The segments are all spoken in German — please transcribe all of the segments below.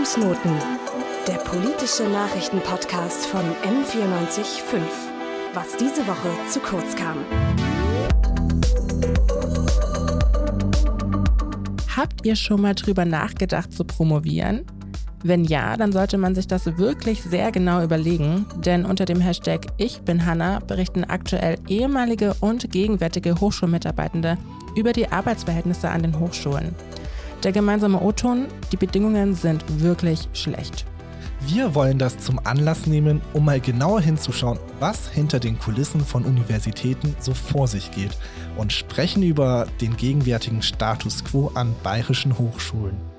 Fußnoten, der politische Nachrichtenpodcast von M945. Was diese Woche zu kurz kam. Habt ihr schon mal drüber nachgedacht zu promovieren? Wenn ja, dann sollte man sich das wirklich sehr genau überlegen, denn unter dem Hashtag Ich bin Hanna berichten aktuell ehemalige und gegenwärtige Hochschulmitarbeitende über die Arbeitsverhältnisse an den Hochschulen. Der gemeinsame O-Ton, die Bedingungen sind wirklich schlecht. Wir wollen das zum Anlass nehmen, um mal genauer hinzuschauen, was hinter den Kulissen von Universitäten so vor sich geht und sprechen über den gegenwärtigen Status quo an bayerischen Hochschulen.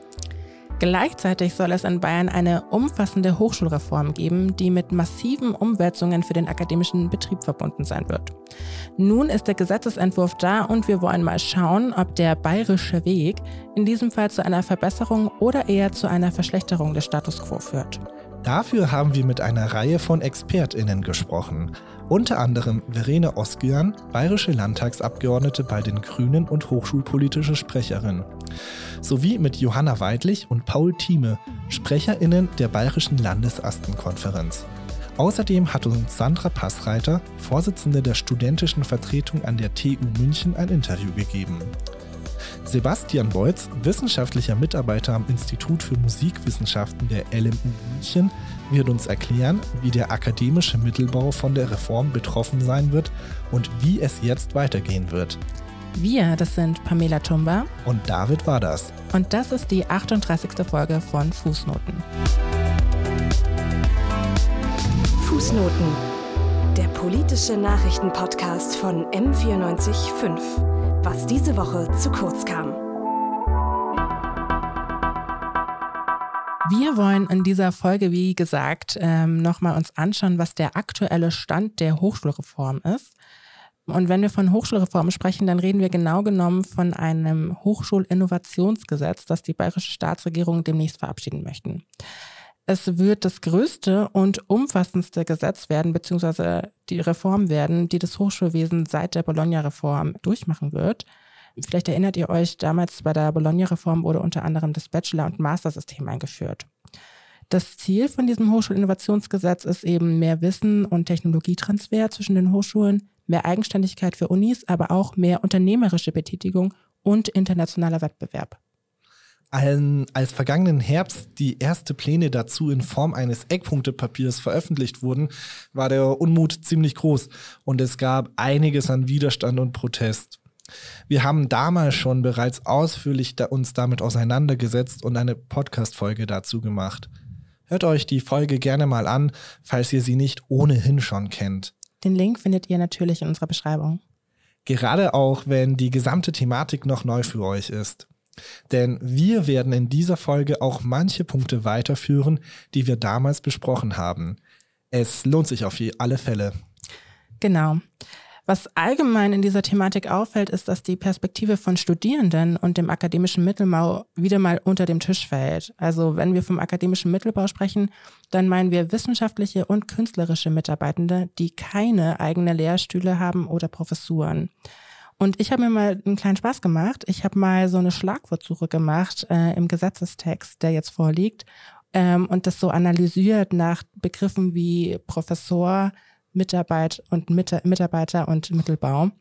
Gleichzeitig soll es in Bayern eine umfassende Hochschulreform geben, die mit massiven Umwälzungen für den akademischen Betrieb verbunden sein wird. Nun ist der Gesetzesentwurf da und wir wollen mal schauen, ob der bayerische Weg in diesem Fall zu einer Verbesserung oder eher zu einer Verschlechterung des Status quo führt. Dafür haben wir mit einer Reihe von ExpertInnen gesprochen. Unter anderem Verena Oskian, bayerische Landtagsabgeordnete bei den Grünen und hochschulpolitische Sprecherin. Sowie mit Johanna Weidlich und Paul Thieme, SprecherInnen der Bayerischen Landesastenkonferenz. Außerdem hat uns Sandra Passreiter, Vorsitzende der studentischen Vertretung an der TU München, ein Interview gegeben. Sebastian Beutz, wissenschaftlicher Mitarbeiter am Institut für Musikwissenschaften der LMU München, wird uns erklären, wie der akademische Mittelbau von der Reform betroffen sein wird und wie es jetzt weitergehen wird. Wir, das sind Pamela Tumba und David Waders. Und das ist die 38. Folge von Fußnoten. Fußnoten, der politische Nachrichtenpodcast von M945 was diese Woche zu kurz kam. Wir wollen in dieser Folge, wie gesagt, ähm, nochmal uns anschauen, was der aktuelle Stand der Hochschulreform ist. Und wenn wir von Hochschulreform sprechen, dann reden wir genau genommen von einem Hochschulinnovationsgesetz, das die bayerische Staatsregierung demnächst verabschieden möchten. Es wird das größte und umfassendste Gesetz werden, beziehungsweise die Reform werden, die das Hochschulwesen seit der Bologna-Reform durchmachen wird. Vielleicht erinnert ihr euch, damals bei der Bologna-Reform wurde unter anderem das Bachelor- und Master-System eingeführt. Das Ziel von diesem Hochschulinnovationsgesetz ist eben mehr Wissen und Technologietransfer zwischen den Hochschulen, mehr Eigenständigkeit für Unis, aber auch mehr unternehmerische Betätigung und internationaler Wettbewerb als vergangenen Herbst die erste Pläne dazu in Form eines Eckpunktepapiers veröffentlicht wurden, war der Unmut ziemlich groß und es gab einiges an Widerstand und Protest. Wir haben damals schon bereits ausführlich da uns damit auseinandergesetzt und eine Podcast-Folge dazu gemacht. Hört euch die Folge gerne mal an, falls ihr sie nicht ohnehin schon kennt. Den Link findet ihr natürlich in unserer Beschreibung. Gerade auch, wenn die gesamte Thematik noch neu für euch ist. Denn wir werden in dieser Folge auch manche Punkte weiterführen, die wir damals besprochen haben. Es lohnt sich auf alle Fälle. Genau. Was allgemein in dieser Thematik auffällt, ist, dass die Perspektive von Studierenden und dem akademischen Mittelbau wieder mal unter dem Tisch fällt. Also wenn wir vom akademischen Mittelbau sprechen, dann meinen wir wissenschaftliche und künstlerische Mitarbeitende, die keine eigene Lehrstühle haben oder Professuren. Und ich habe mir mal einen kleinen Spaß gemacht. Ich habe mal so eine Schlagwortsuche gemacht äh, im Gesetzestext, der jetzt vorliegt, ähm, und das so analysiert nach Begriffen wie Professor, Mitarbeit und Mit Mitarbeiter und Mittelbau.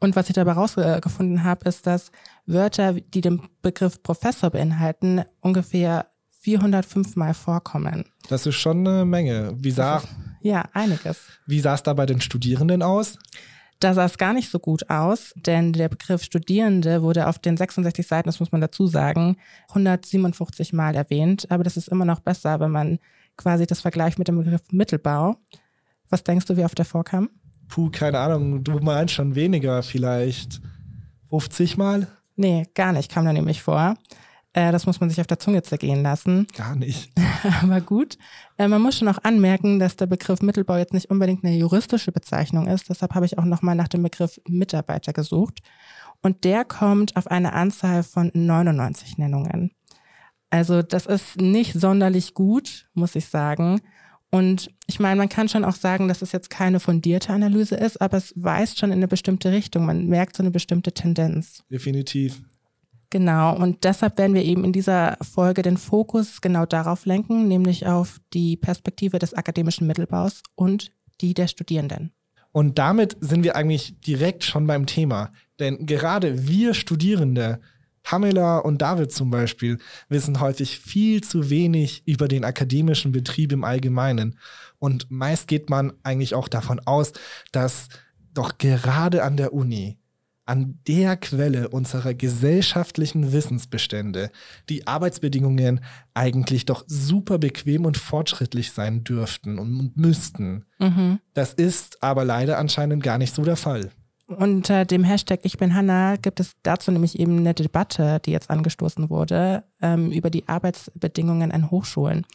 Und was ich dabei rausgefunden habe, ist, dass Wörter, die den Begriff Professor beinhalten, ungefähr 405 Mal vorkommen. Das ist schon eine Menge. Wie sah, ja, einiges. Wie sah es da bei den Studierenden aus? Da sah es gar nicht so gut aus, denn der Begriff Studierende wurde auf den 66 Seiten, das muss man dazu sagen, 157 Mal erwähnt. Aber das ist immer noch besser, wenn man quasi das vergleicht mit dem Begriff Mittelbau. Was denkst du, wie oft der vorkam? Puh, keine Ahnung. Du meinst schon weniger, vielleicht 50 Mal? Nee, gar nicht, kam da nämlich vor. Äh, das muss man sich auf der Zunge zergehen lassen. Gar nicht. Aber gut. Äh, man muss schon auch anmerken, dass der Begriff Mittelbau jetzt nicht unbedingt eine juristische Bezeichnung ist. Deshalb habe ich auch nochmal nach dem Begriff Mitarbeiter gesucht. Und der kommt auf eine Anzahl von 99 Nennungen. Also das ist nicht sonderlich gut, muss ich sagen. Und ich meine, man kann schon auch sagen, dass es jetzt keine fundierte Analyse ist, aber es weist schon in eine bestimmte Richtung. Man merkt so eine bestimmte Tendenz. Definitiv. Genau, und deshalb werden wir eben in dieser Folge den Fokus genau darauf lenken, nämlich auf die Perspektive des akademischen Mittelbaus und die der Studierenden. Und damit sind wir eigentlich direkt schon beim Thema. Denn gerade wir Studierende, Pamela und David zum Beispiel, wissen häufig viel zu wenig über den akademischen Betrieb im Allgemeinen. Und meist geht man eigentlich auch davon aus, dass doch gerade an der Uni an der Quelle unserer gesellschaftlichen Wissensbestände die Arbeitsbedingungen eigentlich doch super bequem und fortschrittlich sein dürften und, müssten. Mhm. Das ist aber leider anscheinend gar nicht so der Fall. Unter dem Hashtag Ich bin Hanna gibt es dazu nämlich eben eine Debatte, die jetzt angestoßen wurde, ähm, über die Arbeitsbedingungen an Hochschulen.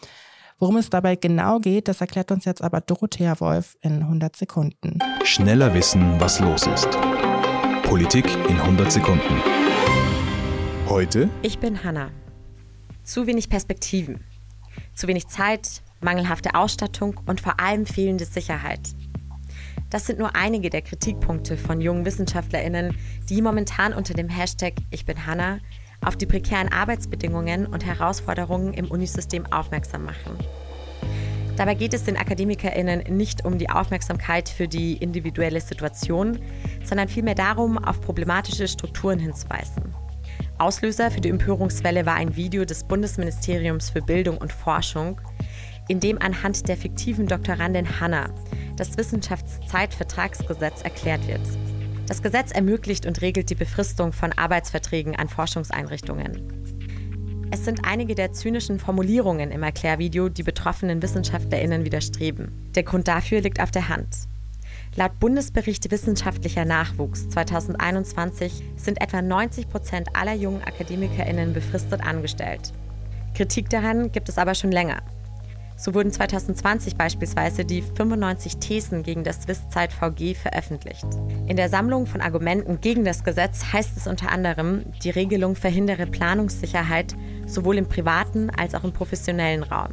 Worum es dabei genau geht, das erklärt uns jetzt aber Dorothea Wolf in 100 Sekunden. Schneller wissen, was los ist. Politik in 100 Sekunden. Heute. Ich bin Hanna. Zu wenig Perspektiven. Zu wenig Zeit, mangelhafte Ausstattung und vor allem fehlende Sicherheit. Das sind nur einige der Kritikpunkte von jungen WissenschaftlerInnen, die momentan unter dem Hashtag Ich bin Hanna auf die prekären Arbeitsbedingungen und Herausforderungen im Unisystem aufmerksam machen. Dabei geht es den AkademikerInnen nicht um die Aufmerksamkeit für die individuelle Situation, sondern vielmehr darum, auf problematische Strukturen hinzuweisen. Auslöser für die Empörungswelle war ein Video des Bundesministeriums für Bildung und Forschung, in dem anhand der fiktiven Doktorandin Hanna das Wissenschaftszeitvertragsgesetz erklärt wird. Das Gesetz ermöglicht und regelt die Befristung von Arbeitsverträgen an Forschungseinrichtungen. Es sind einige der zynischen Formulierungen im Erklärvideo, die betroffenen WissenschaftlerInnen widerstreben. Der Grund dafür liegt auf der Hand. Laut Bundesbericht Wissenschaftlicher Nachwuchs 2021 sind etwa 90 Prozent aller jungen AkademikerInnen befristet angestellt. Kritik daran gibt es aber schon länger. So wurden 2020 beispielsweise die 95 Thesen gegen das Swiss-Zeit VG veröffentlicht. In der Sammlung von Argumenten gegen das Gesetz heißt es unter anderem, die Regelung verhindere Planungssicherheit sowohl im privaten als auch im professionellen Raum.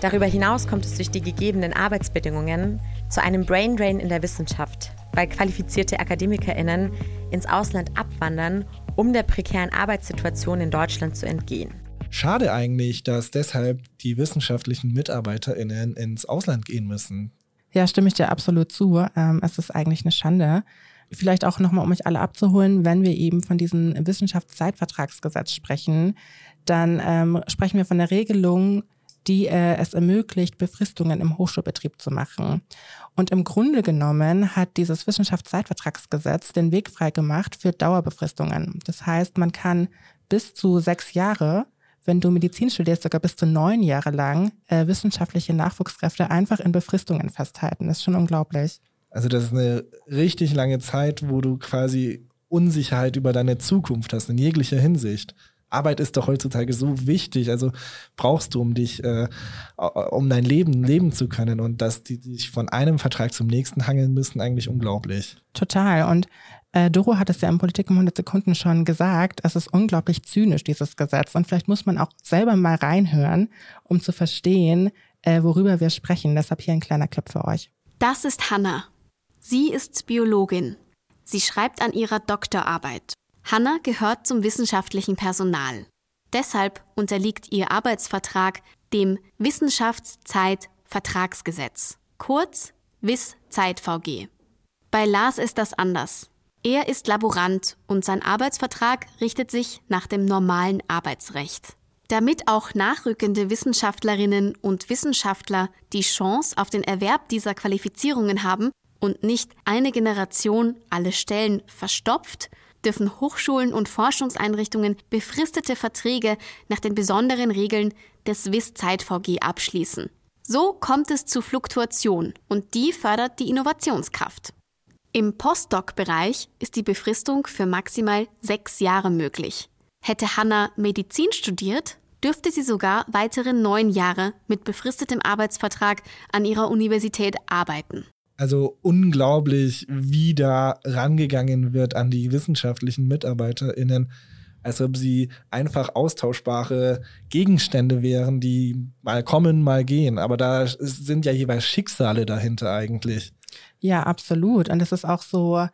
Darüber hinaus kommt es durch die gegebenen Arbeitsbedingungen zu einem Braindrain in der Wissenschaft, weil qualifizierte Akademikerinnen ins Ausland abwandern, um der prekären Arbeitssituation in Deutschland zu entgehen. Schade eigentlich, dass deshalb die wissenschaftlichen MitarbeiterInnen ins Ausland gehen müssen. Ja, stimme ich dir absolut zu. Ähm, es ist eigentlich eine Schande. Vielleicht auch nochmal, um euch alle abzuholen, wenn wir eben von diesem Wissenschaftszeitvertragsgesetz sprechen, dann ähm, sprechen wir von der Regelung, die äh, es ermöglicht, Befristungen im Hochschulbetrieb zu machen. Und im Grunde genommen hat dieses Wissenschaftszeitvertragsgesetz den Weg frei gemacht für Dauerbefristungen. Das heißt, man kann bis zu sechs Jahre wenn du Medizin studierst, sogar bis zu neun Jahre lang äh, wissenschaftliche Nachwuchskräfte einfach in Befristungen festhalten. Das ist schon unglaublich. Also das ist eine richtig lange Zeit, wo du quasi Unsicherheit über deine Zukunft hast, in jeglicher Hinsicht. Arbeit ist doch heutzutage so wichtig. Also brauchst du, um dich, äh, um dein Leben leben zu können. Und dass die sich von einem Vertrag zum nächsten hangeln müssen, eigentlich unglaublich. Total. Und äh, Doro hat es ja in Politik in 100 Sekunden schon gesagt, es ist unglaublich zynisch, dieses Gesetz. Und vielleicht muss man auch selber mal reinhören, um zu verstehen, äh, worüber wir sprechen. Deshalb hier ein kleiner Clip für euch. Das ist Hanna. Sie ist Biologin. Sie schreibt an ihrer Doktorarbeit. Hanna gehört zum wissenschaftlichen Personal. Deshalb unterliegt ihr Arbeitsvertrag dem Wissenschaftszeitvertragsgesetz, kurz WIS-Zeit-VG. Bei Lars ist das anders. Er ist Laborant und sein Arbeitsvertrag richtet sich nach dem normalen Arbeitsrecht. Damit auch nachrückende Wissenschaftlerinnen und Wissenschaftler die Chance auf den Erwerb dieser Qualifizierungen haben und nicht eine Generation alle Stellen verstopft, dürfen Hochschulen und Forschungseinrichtungen befristete Verträge nach den besonderen Regeln des WIS-Zeit-VG abschließen. So kommt es zu Fluktuation und die fördert die Innovationskraft. Im Postdoc-Bereich ist die Befristung für maximal sechs Jahre möglich. Hätte Hanna Medizin studiert, dürfte sie sogar weitere neun Jahre mit befristetem Arbeitsvertrag an ihrer Universität arbeiten. Also unglaublich, wie da rangegangen wird an die wissenschaftlichen MitarbeiterInnen, als ob sie einfach austauschbare Gegenstände wären, die mal kommen, mal gehen. Aber da sind ja jeweils Schicksale dahinter eigentlich. Ja, absolut. Und es ist auch so,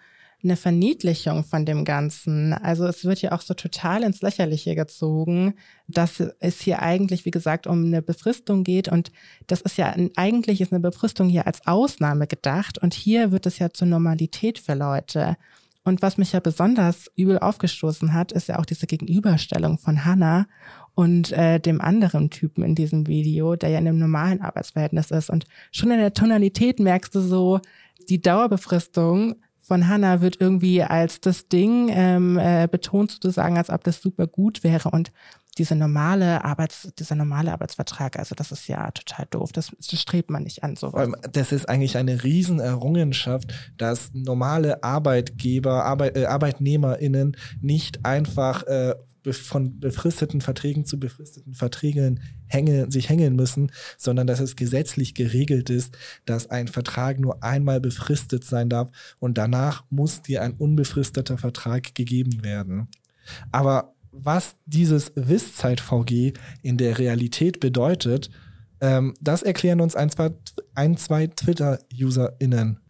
eine Verniedlichung von dem Ganzen. Also es wird ja auch so total ins Lächerliche gezogen, dass es hier eigentlich, wie gesagt, um eine Befristung geht. Und das ist ja, eigentlich ist eine Befristung hier als Ausnahme gedacht. Und hier wird es ja zur Normalität für Leute. Und was mich ja besonders übel aufgestoßen hat, ist ja auch diese Gegenüberstellung von Hannah und äh, dem anderen Typen in diesem Video, der ja in einem normalen Arbeitsverhältnis ist. Und schon in der Tonalität merkst du so, die Dauerbefristung von Hannah wird irgendwie als das Ding ähm, äh, betont sozusagen, als ob das super gut wäre und diese normale Arbeits, dieser normale Arbeitsvertrag, also das ist ja total doof. Das, das strebt man nicht an. Sowas. Das ist eigentlich eine Riesenerrungenschaft, dass normale Arbeitgeber, Arbeit, äh, ArbeitnehmerInnen nicht einfach äh, von befristeten Verträgen zu befristeten Verträgen hänge, sich hängen müssen, sondern dass es gesetzlich geregelt ist, dass ein Vertrag nur einmal befristet sein darf und danach muss dir ein unbefristeter Vertrag gegeben werden. Aber was dieses Wisszeit-VG in der Realität bedeutet, ähm, das erklären uns ein, zwei, ein, zwei Twitter-UserInnen.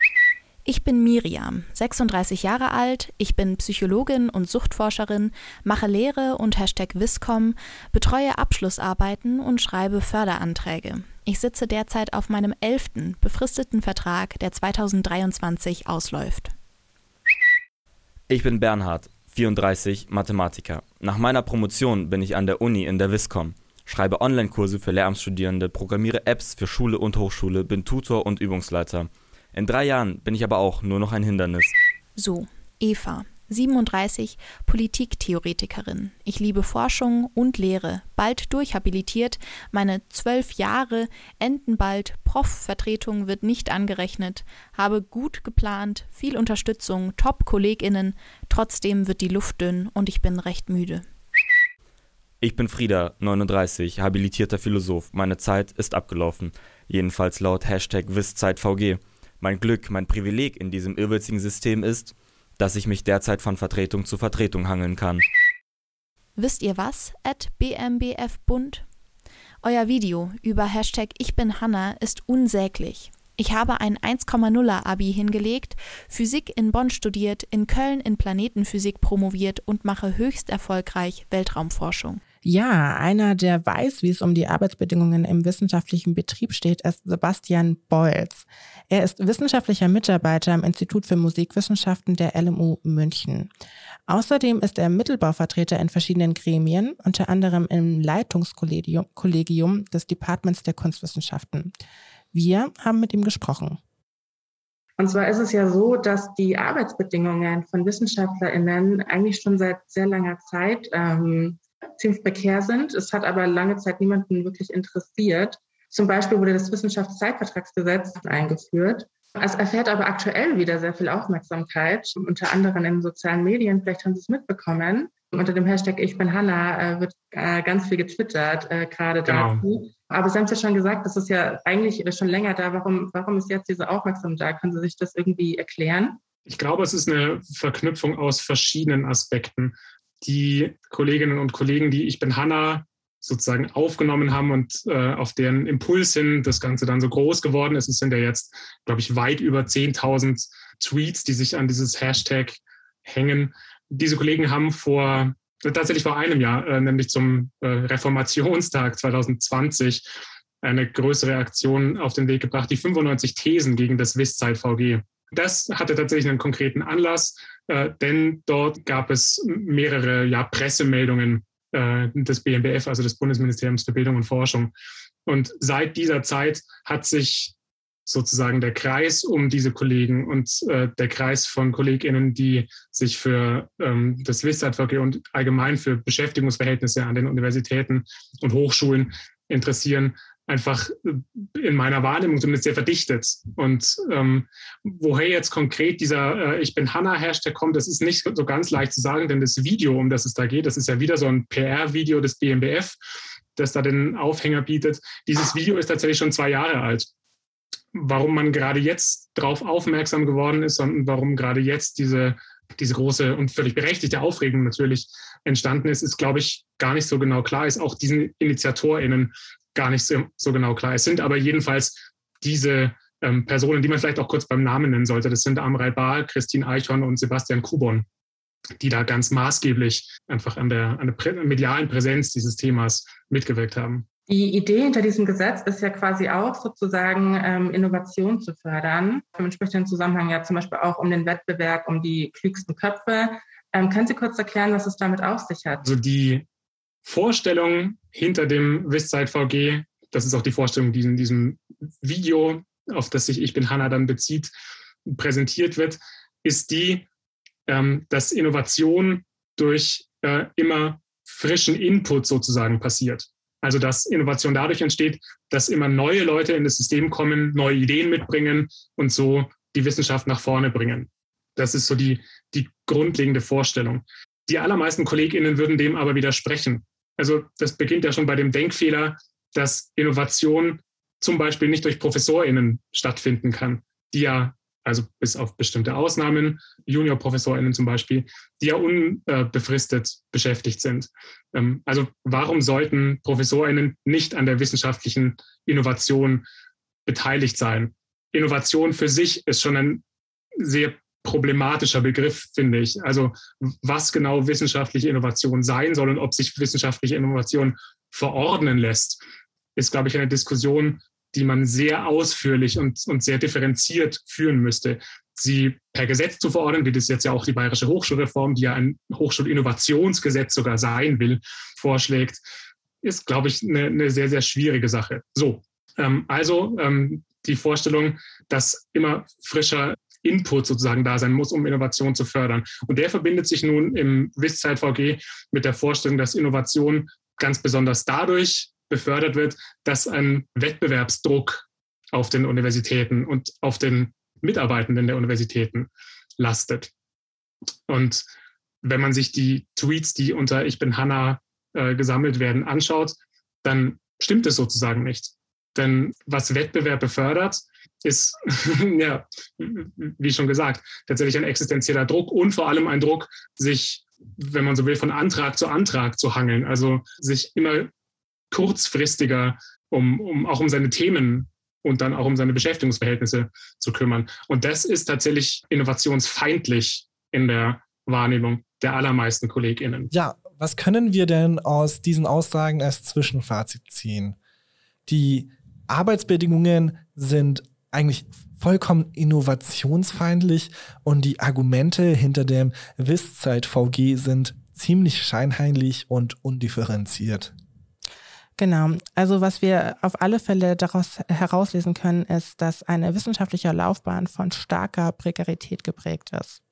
Ich bin Miriam, 36 Jahre alt, ich bin Psychologin und Suchtforscherin, mache Lehre und Hashtag Wiscom, betreue Abschlussarbeiten und schreibe Förderanträge. Ich sitze derzeit auf meinem elften befristeten Vertrag, der 2023 ausläuft. Ich bin Bernhard, 34, Mathematiker. Nach meiner Promotion bin ich an der Uni in der Wiscom, schreibe Online-Kurse für Lehramtsstudierende, programmiere Apps für Schule und Hochschule, bin Tutor und Übungsleiter. In drei Jahren bin ich aber auch nur noch ein Hindernis. So, Eva, 37, Politiktheoretikerin. Ich liebe Forschung und Lehre. Bald durchhabilitiert. Meine zwölf Jahre enden bald. Prof-Vertretung wird nicht angerechnet. Habe gut geplant, viel Unterstützung, Top-KollegInnen. Trotzdem wird die Luft dünn und ich bin recht müde. Ich bin Frieda, 39, habilitierter Philosoph. Meine Zeit ist abgelaufen. Jedenfalls laut Hashtag WissZeitVG. Mein Glück, mein Privileg in diesem irrwitzigen System ist, dass ich mich derzeit von Vertretung zu Vertretung hangeln kann. Wisst ihr was? At BMBF-Bund? Euer Video über Hashtag Ich bin Hanna ist unsäglich. Ich habe ein 1,0er Abi hingelegt, Physik in Bonn studiert, in Köln in Planetenphysik promoviert und mache höchst erfolgreich Weltraumforschung. Ja, einer, der weiß, wie es um die Arbeitsbedingungen im wissenschaftlichen Betrieb steht, ist Sebastian Beutz. Er ist wissenschaftlicher Mitarbeiter im Institut für Musikwissenschaften der LMU München. Außerdem ist er Mittelbauvertreter in verschiedenen Gremien, unter anderem im Leitungskollegium des Departments der Kunstwissenschaften. Wir haben mit ihm gesprochen. Und zwar ist es ja so, dass die Arbeitsbedingungen von WissenschaftlerInnen eigentlich schon seit sehr langer Zeit ähm, ziemlich prekär sind. Es hat aber lange Zeit niemanden wirklich interessiert. Zum Beispiel wurde das Wissenschaftszeitvertragsgesetz eingeführt. Es erfährt aber aktuell wieder sehr viel Aufmerksamkeit, unter anderem in sozialen Medien. Vielleicht haben Sie es mitbekommen. Unter dem Hashtag Ich bin Hanna äh, wird äh, ganz viel getwittert, äh, gerade genau. dazu. Aber Sie haben es ja schon gesagt, das ist ja eigentlich schon länger da. Warum, warum ist jetzt diese Aufmerksamkeit da? Können Sie sich das irgendwie erklären? Ich glaube, es ist eine Verknüpfung aus verschiedenen Aspekten die Kolleginnen und Kollegen, die Ich bin Hanna sozusagen aufgenommen haben und äh, auf deren Impuls hin das Ganze dann so groß geworden ist. Es sind ja jetzt, glaube ich, weit über 10.000 Tweets, die sich an dieses Hashtag hängen. Diese Kollegen haben vor, tatsächlich vor einem Jahr, äh, nämlich zum äh, Reformationstag 2020, eine größere Aktion auf den Weg gebracht, die 95 Thesen gegen das WIS-Zeit-VG. Das hatte tatsächlich einen konkreten Anlass, äh, denn dort gab es mehrere ja, Pressemeldungen äh, des BMBF, also des Bundesministeriums für Bildung und Forschung. Und seit dieser Zeit hat sich sozusagen der Kreis um diese Kollegen und äh, der Kreis von KollegInnen, die sich für ähm, das WIS-Advocate und allgemein für Beschäftigungsverhältnisse an den Universitäten und Hochschulen interessieren, einfach äh, in meiner Wahrnehmung zumindest sehr verdichtet. Und ähm, woher jetzt konkret dieser äh, Ich bin Hanna-Hashtag kommt, das ist nicht so ganz leicht zu sagen, denn das Video, um das es da geht, das ist ja wieder so ein PR-Video des BMBF, das da den Aufhänger bietet. Dieses Video ist tatsächlich schon zwei Jahre alt. Warum man gerade jetzt darauf aufmerksam geworden ist und warum gerade jetzt diese diese große und völlig berechtigte Aufregung natürlich entstanden ist, ist, glaube ich, gar nicht so genau klar. Ist auch diesen InitiatorInnen gar nicht so, so genau klar. Es sind aber jedenfalls diese ähm, Personen, die man vielleicht auch kurz beim Namen nennen sollte. Das sind Amrei Bar, Christine Eichhorn und Sebastian Kubon, die da ganz maßgeblich einfach an der, an der medialen Präsenz dieses Themas mitgewirkt haben. Die Idee hinter diesem Gesetz ist ja quasi auch sozusagen ähm, Innovation zu fördern. Im entsprechenden Zusammenhang ja zum Beispiel auch um den Wettbewerb um die klügsten Köpfe. Ähm, können Sie kurz erklären, was es damit auf sich hat? Also die Vorstellung hinter dem Wisszeit VG, das ist auch die Vorstellung, die in diesem Video, auf das sich Ich bin Hanna dann bezieht, präsentiert wird, ist die, ähm, dass Innovation durch äh, immer frischen Input sozusagen passiert. Also dass Innovation dadurch entsteht, dass immer neue Leute in das System kommen, neue Ideen mitbringen und so die Wissenschaft nach vorne bringen. Das ist so die, die grundlegende Vorstellung. Die allermeisten KollegInnen würden dem aber widersprechen. Also das beginnt ja schon bei dem Denkfehler, dass Innovation zum Beispiel nicht durch ProfessorInnen stattfinden kann, die ja also bis auf bestimmte Ausnahmen, Juniorprofessorinnen zum Beispiel, die ja unbefristet beschäftigt sind. Ähm, also warum sollten Professorinnen nicht an der wissenschaftlichen Innovation beteiligt sein? Innovation für sich ist schon ein sehr problematischer Begriff, finde ich. Also was genau wissenschaftliche Innovation sein soll und ob sich wissenschaftliche Innovation verordnen lässt, ist, glaube ich, eine Diskussion, die man sehr ausführlich und, und sehr differenziert führen müsste. Sie per Gesetz zu verordnen, wie das jetzt ja auch die Bayerische Hochschulreform, die ja ein Hochschulinnovationsgesetz sogar sein will, vorschlägt, ist, glaube ich, eine, eine sehr, sehr schwierige Sache. So, ähm, also ähm, die Vorstellung, dass immer frischer Input sozusagen da sein muss, um Innovation zu fördern. Und der verbindet sich nun im Wisszeit VG mit der Vorstellung, dass Innovation ganz besonders dadurch befördert wird, dass ein Wettbewerbsdruck auf den Universitäten und auf den Mitarbeitenden der Universitäten lastet. Und wenn man sich die Tweets, die unter Ich bin Hanna äh, gesammelt werden, anschaut, dann stimmt es sozusagen nicht. Denn was Wettbewerb befördert, ist, ja, wie schon gesagt, tatsächlich ein existenzieller Druck und vor allem ein Druck, sich, wenn man so will, von Antrag zu Antrag zu hangeln. Also sich immer kurzfristiger, um, um auch um seine Themen und dann auch um seine Beschäftigungsverhältnisse zu kümmern. Und das ist tatsächlich innovationsfeindlich in der Wahrnehmung der allermeisten KollegInnen. Ja, was können wir denn aus diesen Aussagen als Zwischenfazit ziehen? Die Arbeitsbedingungen sind eigentlich vollkommen innovationsfeindlich und die Argumente hinter dem Wisszeit VG sind ziemlich scheinheilig und undifferenziert. Genau. Also was wir auf alle Fälle daraus herauslesen können, ist, dass eine wissenschaftliche Laufbahn von starker Prekarität geprägt ist.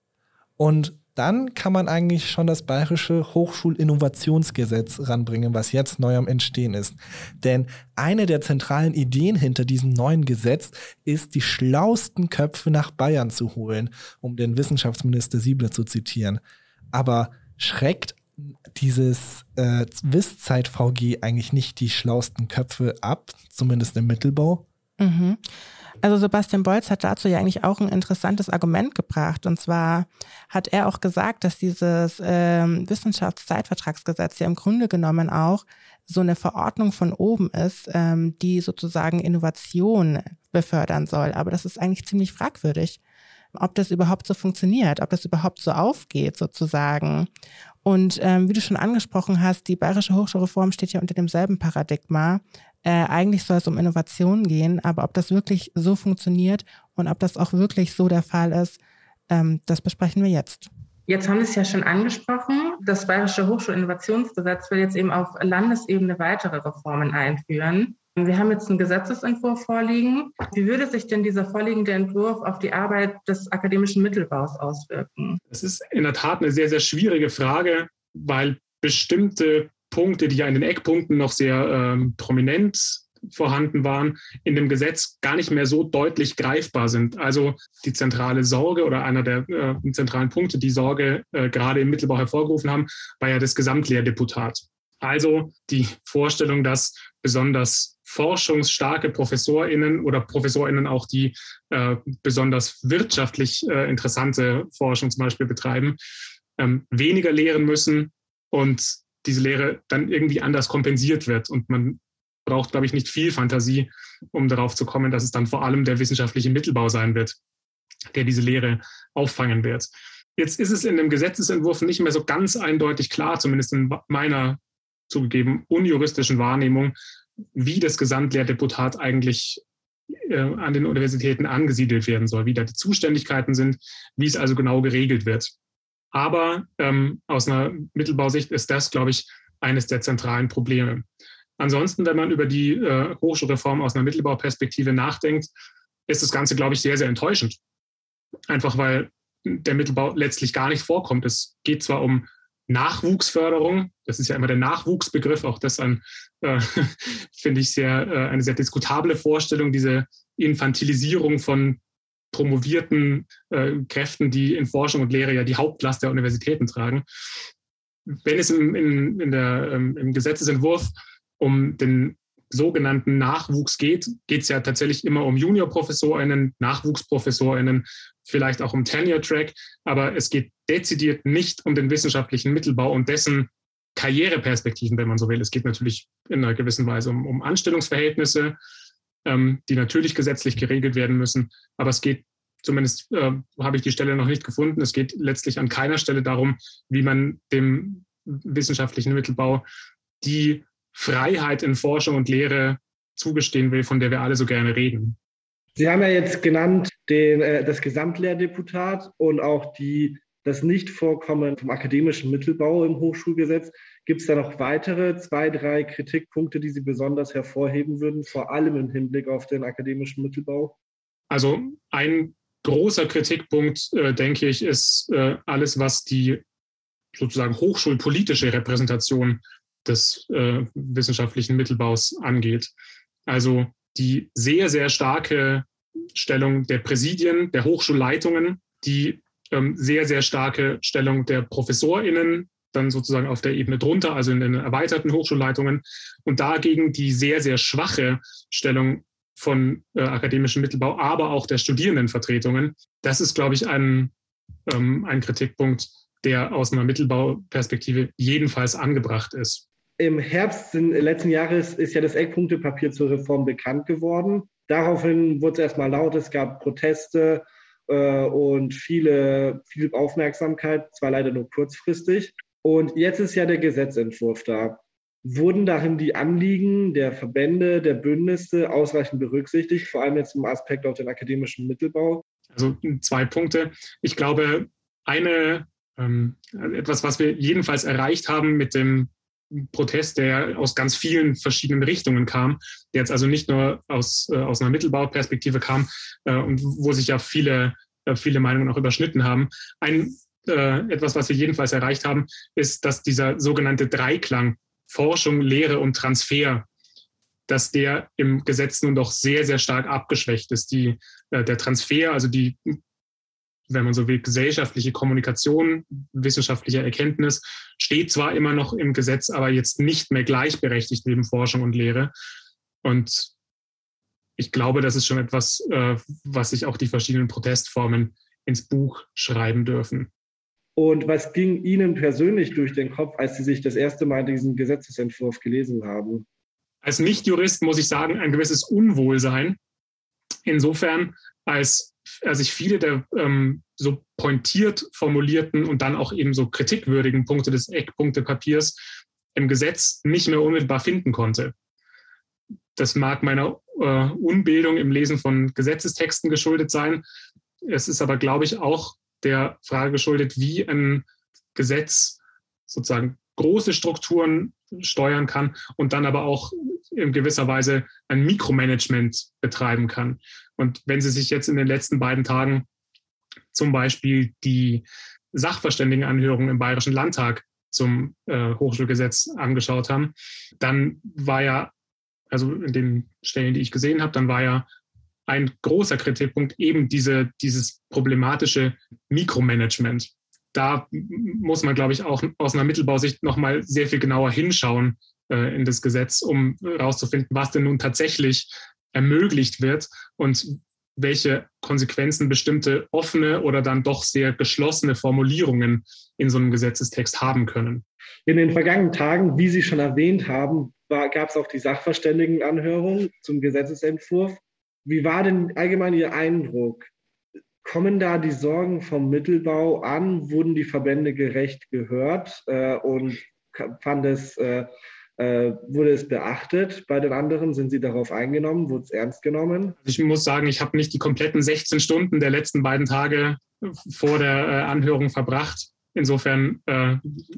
Und dann kann man eigentlich schon das bayerische Hochschulinnovationsgesetz ranbringen, was jetzt neu am Entstehen ist. Denn eine der zentralen Ideen hinter diesem neuen Gesetz ist, die schlausten Köpfe nach Bayern zu holen, um den Wissenschaftsminister Siebler zu zitieren. Aber schreckt dieses äh, Wisszeit-VG eigentlich nicht die schlausten Köpfe ab, zumindest im Mittelbau? Mhm. Also Sebastian Bolz hat dazu ja eigentlich auch ein interessantes Argument gebracht. Und zwar hat er auch gesagt, dass dieses ähm, Wissenschaftszeitvertragsgesetz ja im Grunde genommen auch so eine Verordnung von oben ist, ähm, die sozusagen Innovation befördern soll. Aber das ist eigentlich ziemlich fragwürdig, ob das überhaupt so funktioniert, ob das überhaupt so aufgeht sozusagen. Und ähm, wie du schon angesprochen hast, die Bayerische Hochschulreform steht ja unter demselben Paradigma. Äh, eigentlich soll es um Innovation gehen, aber ob das wirklich so funktioniert und ob das auch wirklich so der Fall ist, ähm, das besprechen wir jetzt. Jetzt haben Sie es ja schon angesprochen. Das Bayerische Hochschulinnovationsgesetz will jetzt eben auf Landesebene weitere Reformen einführen. Wir haben jetzt einen Gesetzesentwurf vorliegen. Wie würde sich denn dieser vorliegende Entwurf auf die Arbeit des akademischen Mittelbaus auswirken? Es ist in der Tat eine sehr, sehr schwierige Frage, weil bestimmte Punkte, die ja in den Eckpunkten noch sehr ähm, prominent vorhanden waren, in dem Gesetz gar nicht mehr so deutlich greifbar sind. Also die zentrale Sorge oder einer der äh, zentralen Punkte, die Sorge äh, gerade im Mittelbau hervorgerufen haben, war ja das Gesamtlehrdeputat. Also die Vorstellung, dass besonders forschungsstarke ProfessorInnen oder ProfessorInnen auch, die äh, besonders wirtschaftlich äh, interessante Forschung zum Beispiel betreiben, ähm, weniger lehren müssen und diese Lehre dann irgendwie anders kompensiert wird und man braucht, glaube ich, nicht viel Fantasie, um darauf zu kommen, dass es dann vor allem der wissenschaftliche Mittelbau sein wird, der diese Lehre auffangen wird. Jetzt ist es in dem Gesetzesentwurf nicht mehr so ganz eindeutig klar, zumindest in meiner zugegeben unjuristischen Wahrnehmung, wie das Gesamtlehrdeputat eigentlich äh, an den Universitäten angesiedelt werden soll, wie da die Zuständigkeiten sind, wie es also genau geregelt wird. Aber ähm, aus einer Mittelbausicht ist das, glaube ich, eines der zentralen Probleme. Ansonsten, wenn man über die äh, Hochschulreform aus einer Mittelbauperspektive nachdenkt, ist das Ganze, glaube ich, sehr, sehr enttäuschend. Einfach weil der Mittelbau letztlich gar nicht vorkommt. Es geht zwar um Nachwuchsförderung, das ist ja immer der Nachwuchsbegriff, auch das äh, finde ich, sehr, äh, eine sehr diskutable Vorstellung, diese Infantilisierung von promovierten äh, Kräften, die in Forschung und Lehre ja die Hauptlast der Universitäten tragen. Wenn es im, in, in der, ähm, im Gesetzesentwurf um den sogenannten Nachwuchs geht, geht es ja tatsächlich immer um Juniorprofessorinnen, Nachwuchsprofessorinnen, vielleicht auch um Tenure-Track, aber es geht dezidiert nicht um den wissenschaftlichen Mittelbau und dessen Karriereperspektiven, wenn man so will. Es geht natürlich in einer gewissen Weise um, um Anstellungsverhältnisse, ähm, die natürlich gesetzlich geregelt werden müssen, aber es geht zumindest äh, habe ich die Stelle noch nicht gefunden. Es geht letztlich an keiner Stelle darum, wie man dem wissenschaftlichen Mittelbau die Freiheit in Forschung und Lehre zugestehen will, von der wir alle so gerne reden. Sie haben ja jetzt genannt den, äh, das Gesamtlehrdeputat und auch die, das Nichtvorkommen vom akademischen Mittelbau im Hochschulgesetz. Gibt es da noch weitere zwei, drei Kritikpunkte, die Sie besonders hervorheben würden, vor allem im Hinblick auf den akademischen Mittelbau? Also ein großer Kritikpunkt, äh, denke ich, ist äh, alles, was die sozusagen hochschulpolitische Repräsentation des äh, wissenschaftlichen Mittelbaus angeht. Also die sehr, sehr starke Stellung der Präsidien, der Hochschulleitungen, die ähm, sehr, sehr starke Stellung der ProfessorInnen, dann sozusagen auf der Ebene drunter, also in den erweiterten Hochschulleitungen, und dagegen die sehr, sehr schwache Stellung von äh, akademischem Mittelbau, aber auch der Studierendenvertretungen. Das ist, glaube ich, ein, ähm, ein Kritikpunkt, der aus einer Mittelbauperspektive jedenfalls angebracht ist. Im Herbst letzten Jahres ist ja das Eckpunktepapier zur Reform bekannt geworden. Daraufhin wurde es erstmal laut, es gab Proteste äh, und viele, viel Aufmerksamkeit, zwar leider nur kurzfristig. Und jetzt ist ja der Gesetzentwurf da. Wurden darin die Anliegen der Verbände, der Bündnisse ausreichend berücksichtigt, vor allem jetzt im Aspekt auf den akademischen Mittelbau? Also zwei Punkte. Ich glaube, eine, ähm, etwas, was wir jedenfalls erreicht haben mit dem Protest, der aus ganz vielen verschiedenen Richtungen kam, der jetzt also nicht nur aus, äh, aus einer Mittelbauperspektive kam äh, und wo sich ja viele, äh, viele Meinungen auch überschnitten haben. Ein, äh, etwas, was wir jedenfalls erreicht haben, ist, dass dieser sogenannte Dreiklang Forschung, Lehre und Transfer, dass der im Gesetz nun doch sehr, sehr stark abgeschwächt ist. Die, äh, der Transfer, also die wenn man so will, gesellschaftliche Kommunikation, wissenschaftliche Erkenntnis steht zwar immer noch im Gesetz, aber jetzt nicht mehr gleichberechtigt neben Forschung und Lehre. Und ich glaube, das ist schon etwas, äh, was sich auch die verschiedenen Protestformen ins Buch schreiben dürfen. Und was ging Ihnen persönlich durch den Kopf, als Sie sich das erste Mal diesen Gesetzesentwurf gelesen haben? Als Nichtjurist muss ich sagen, ein gewisses Unwohlsein. Insofern, als als ich viele der ähm, so pointiert formulierten und dann auch eben so kritikwürdigen Punkte des Eckpunktepapiers im Gesetz nicht mehr unmittelbar finden konnte. Das mag meiner äh, Unbildung im Lesen von Gesetzestexten geschuldet sein. Es ist aber, glaube ich, auch der Frage geschuldet, wie ein Gesetz sozusagen große Strukturen steuern kann und dann aber auch in gewisser Weise ein Mikromanagement betreiben kann. Und wenn Sie sich jetzt in den letzten beiden Tagen zum Beispiel die Sachverständigenanhörung im Bayerischen Landtag zum äh, Hochschulgesetz angeschaut haben, dann war ja, also in den Stellen, die ich gesehen habe, dann war ja ein großer Kritikpunkt eben diese, dieses problematische Mikromanagement. Da muss man, glaube ich, auch aus einer Mittelbausicht nochmal sehr viel genauer hinschauen, äh, in das Gesetz, um herauszufinden, was denn nun tatsächlich ermöglicht wird und welche Konsequenzen bestimmte offene oder dann doch sehr geschlossene Formulierungen in so einem Gesetzestext haben können. In den vergangenen Tagen, wie Sie schon erwähnt haben, gab es auch die Sachverständigenanhörung zum Gesetzesentwurf. Wie war denn allgemein Ihr Eindruck? Kommen da die Sorgen vom Mittelbau an? Wurden die Verbände gerecht gehört? Äh, und fand es, äh, äh, wurde es beachtet bei den anderen? Sind Sie darauf eingenommen? Wurde es ernst genommen? Ich muss sagen, ich habe nicht die kompletten 16 Stunden der letzten beiden Tage vor der äh, Anhörung verbracht. Insofern äh,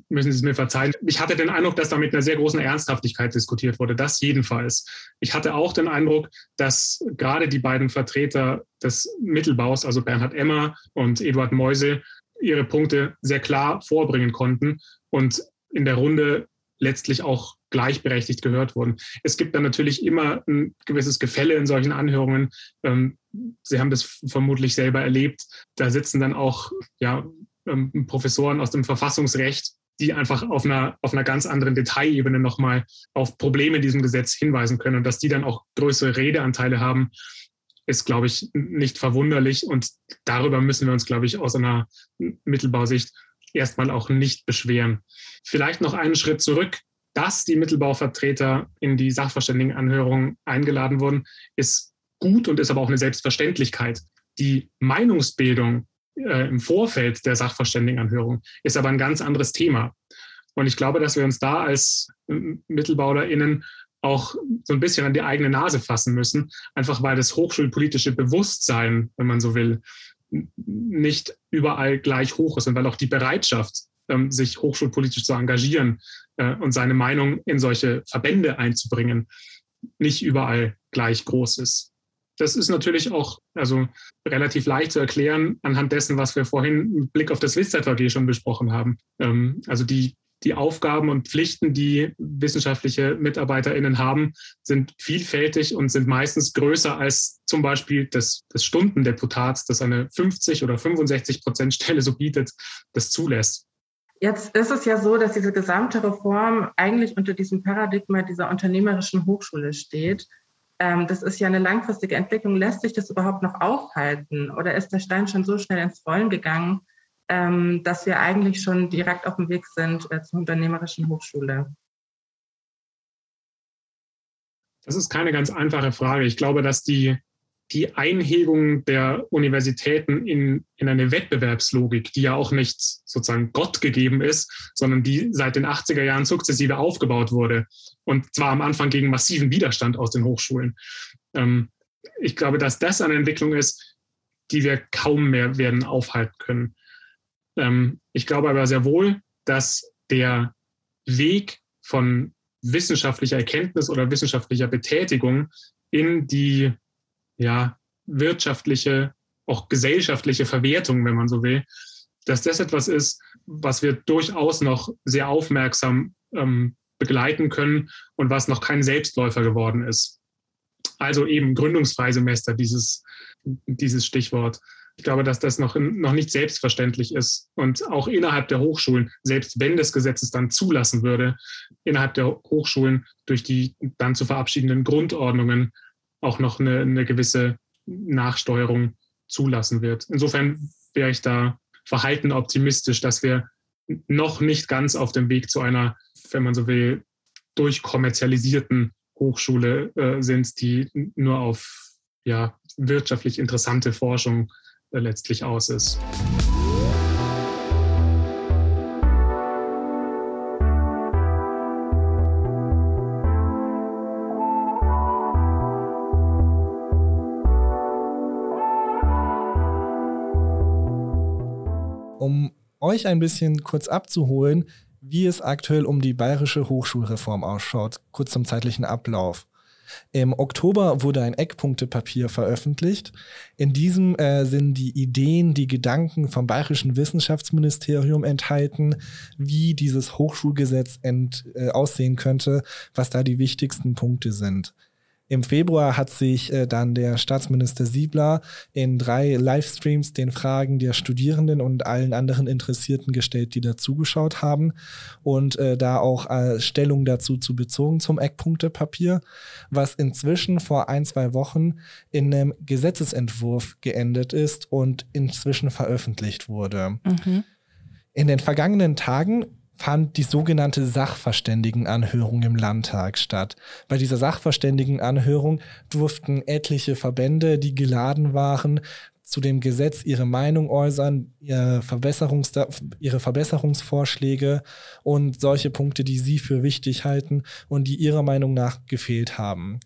müssen Sie es mir verzeihen. Ich hatte den Eindruck, dass da mit einer sehr großen Ernsthaftigkeit diskutiert wurde. Das jedenfalls. Ich hatte auch den Eindruck, dass gerade die beiden Vertreter des Mittelbaus, also Bernhard Emmer und Eduard Meuse, ihre Punkte sehr klar vorbringen konnten und in der Runde letztlich auch gleichberechtigt gehört wurden. Es gibt dann natürlich immer ein gewisses Gefälle in solchen Anhörungen. Ähm, Sie haben das vermutlich selber erlebt. Da sitzen dann auch ja, ähm, Professoren aus dem Verfassungsrecht, die einfach auf einer, auf einer ganz anderen Detailebene nochmal auf Probleme in diesem Gesetz hinweisen können. Und dass die dann auch größere Redeanteile haben, ist, glaube ich, nicht verwunderlich. Und darüber müssen wir uns, glaube ich, aus einer Mittelbausicht erstmal auch nicht beschweren. Vielleicht noch einen Schritt zurück. Dass die Mittelbauvertreter in die Sachverständigenanhörung eingeladen wurden, ist gut und ist aber auch eine Selbstverständlichkeit. Die Meinungsbildung äh, im Vorfeld der Sachverständigenanhörung ist aber ein ganz anderes Thema. Und ich glaube, dass wir uns da als äh, MittelbaulerInnen auch so ein bisschen an die eigene Nase fassen müssen, einfach weil das hochschulpolitische Bewusstsein, wenn man so will, nicht überall gleich hoch ist und weil auch die Bereitschaft, ähm, sich hochschulpolitisch zu engagieren äh, und seine Meinung in solche Verbände einzubringen, nicht überall gleich groß ist. Das ist natürlich auch also relativ leicht zu erklären anhand dessen, was wir vorhin mit Blick auf das WISZVG schon besprochen haben. Ähm, also die, die Aufgaben und Pflichten, die wissenschaftliche MitarbeiterInnen haben, sind vielfältig und sind meistens größer als zum Beispiel das, das Stundendeputat, das eine 50 oder 65 Prozent Stelle so bietet, das zulässt. Jetzt ist es ja so, dass diese gesamte Reform eigentlich unter diesem Paradigma dieser unternehmerischen Hochschule steht. Ähm, das ist ja eine langfristige Entwicklung. Lässt sich das überhaupt noch aufhalten? Oder ist der Stein schon so schnell ins Rollen gegangen, ähm, dass wir eigentlich schon direkt auf dem Weg sind äh, zur unternehmerischen Hochschule? Das ist keine ganz einfache Frage. Ich glaube, dass die die Einhebung der Universitäten in, in eine Wettbewerbslogik, die ja auch nicht sozusagen Gott gegeben ist, sondern die seit den 80er Jahren sukzessive aufgebaut wurde. Und zwar am Anfang gegen massiven Widerstand aus den Hochschulen. Ähm, ich glaube, dass das eine Entwicklung ist, die wir kaum mehr werden aufhalten können. Ähm, ich glaube aber sehr wohl, dass der Weg von wissenschaftlicher Erkenntnis oder wissenschaftlicher Betätigung in die ja, wirtschaftliche, auch gesellschaftliche Verwertung, wenn man so will, dass das etwas ist, was wir durchaus noch sehr aufmerksam ähm, begleiten können und was noch kein Selbstläufer geworden ist. Also eben Gründungsfreisemester, dieses, dieses Stichwort. Ich glaube, dass das noch, noch nicht selbstverständlich ist. Und auch innerhalb der Hochschulen, selbst wenn das Gesetz es dann zulassen würde, innerhalb der Hochschulen durch die dann zu verabschiedenden Grundordnungen auch noch eine, eine gewisse Nachsteuerung zulassen wird. Insofern wäre ich da verhalten optimistisch, dass wir noch nicht ganz auf dem Weg zu einer, wenn man so will, durchkommerzialisierten Hochschule äh, sind, die nur auf ja, wirtschaftlich interessante Forschung äh, letztlich aus ist. Euch ein bisschen kurz abzuholen, wie es aktuell um die bayerische Hochschulreform ausschaut, kurz zum zeitlichen Ablauf. Im Oktober wurde ein Eckpunktepapier veröffentlicht. In diesem äh, sind die Ideen, die Gedanken vom Bayerischen Wissenschaftsministerium enthalten, wie dieses Hochschulgesetz ent, äh, aussehen könnte, was da die wichtigsten Punkte sind. Im Februar hat sich äh, dann der Staatsminister Siebler in drei Livestreams den Fragen der Studierenden und allen anderen Interessierten gestellt, die dazugeschaut haben und äh, da auch äh, Stellung dazu zu bezogen zum Eckpunktepapier, was inzwischen vor ein, zwei Wochen in einem Gesetzesentwurf geendet ist und inzwischen veröffentlicht wurde. Mhm. In den vergangenen Tagen fand die sogenannte Sachverständigenanhörung im Landtag statt. Bei dieser Sachverständigenanhörung durften etliche Verbände, die geladen waren, zu dem Gesetz ihre Meinung äußern, ihre, Verbesserungs ihre Verbesserungsvorschläge und solche Punkte, die sie für wichtig halten und die ihrer Meinung nach gefehlt haben.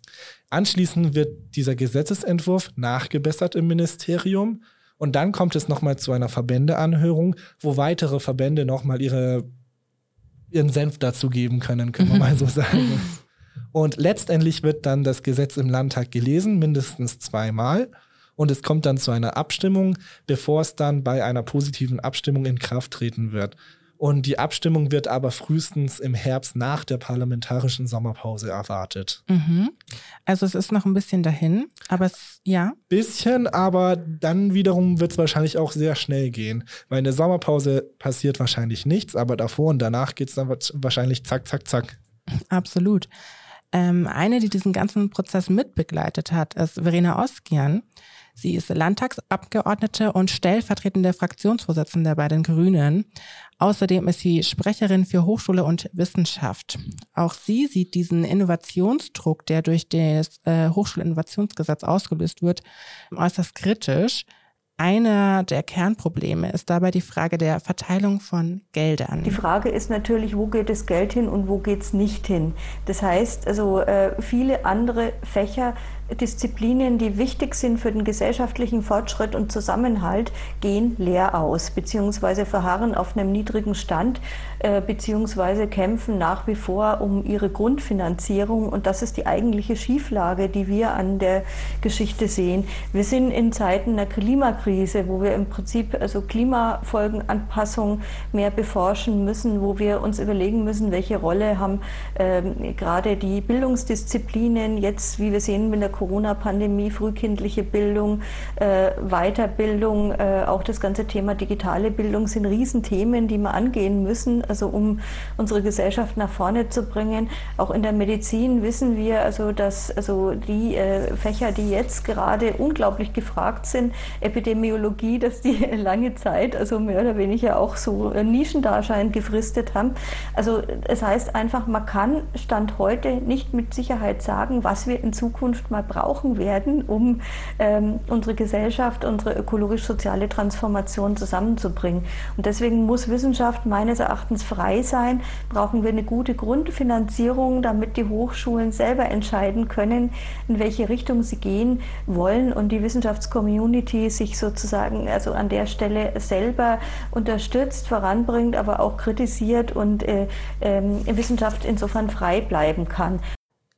Anschließend wird dieser Gesetzesentwurf nachgebessert im Ministerium und dann kommt es nochmal zu einer Verbändeanhörung, wo weitere Verbände nochmal ihre, ihren Senf dazu geben können, können wir mal so sagen. Und letztendlich wird dann das Gesetz im Landtag gelesen, mindestens zweimal und es kommt dann zu einer Abstimmung, bevor es dann bei einer positiven Abstimmung in Kraft treten wird. Und die Abstimmung wird aber frühestens im Herbst nach der parlamentarischen Sommerpause erwartet. Mhm. Also es ist noch ein bisschen dahin, aber es, ja. Bisschen, aber dann wiederum wird es wahrscheinlich auch sehr schnell gehen. Weil in der Sommerpause passiert wahrscheinlich nichts, aber davor und danach geht es dann wahrscheinlich zack, zack, zack. Absolut. Ähm, eine, die diesen ganzen Prozess mitbegleitet hat, ist Verena Oskian. Sie ist Landtagsabgeordnete und stellvertretende Fraktionsvorsitzende bei den Grünen. Außerdem ist sie Sprecherin für Hochschule und Wissenschaft. Auch sie sieht diesen Innovationsdruck, der durch das äh, Hochschulinnovationsgesetz ausgelöst wird, äußerst kritisch. Einer der Kernprobleme ist dabei die Frage der Verteilung von Geldern. Die Frage ist natürlich, wo geht das Geld hin und wo geht es nicht hin. Das heißt, also äh, viele andere Fächer Disziplinen, die wichtig sind für den gesellschaftlichen Fortschritt und Zusammenhalt, gehen leer aus, beziehungsweise verharren auf einem niedrigen Stand, äh, beziehungsweise kämpfen nach wie vor um ihre Grundfinanzierung. Und das ist die eigentliche Schieflage, die wir an der Geschichte sehen. Wir sind in Zeiten einer Klimakrise, wo wir im Prinzip also Klimafolgenanpassung mehr beforschen müssen, wo wir uns überlegen müssen, welche Rolle haben ähm, gerade die Bildungsdisziplinen jetzt, wie wir sehen, mit der Corona-Pandemie, frühkindliche Bildung, äh, Weiterbildung, äh, auch das ganze Thema digitale Bildung sind Riesenthemen, die wir angehen müssen, also um unsere Gesellschaft nach vorne zu bringen. Auch in der Medizin wissen wir also, dass also die äh, Fächer, die jetzt gerade unglaublich gefragt sind, Epidemiologie, dass die lange Zeit, also mehr oder weniger auch so Nischendasein gefristet haben. Also es heißt einfach, man kann Stand heute nicht mit Sicherheit sagen, was wir in Zukunft mal brauchen werden, um ähm, unsere Gesellschaft, unsere ökologisch-soziale Transformation zusammenzubringen. Und deswegen muss Wissenschaft meines Erachtens frei sein. Brauchen wir eine gute Grundfinanzierung, damit die Hochschulen selber entscheiden können, in welche Richtung sie gehen wollen und die Wissenschaftscommunity sich sozusagen also an der Stelle selber unterstützt, voranbringt, aber auch kritisiert und äh, äh, Wissenschaft insofern frei bleiben kann.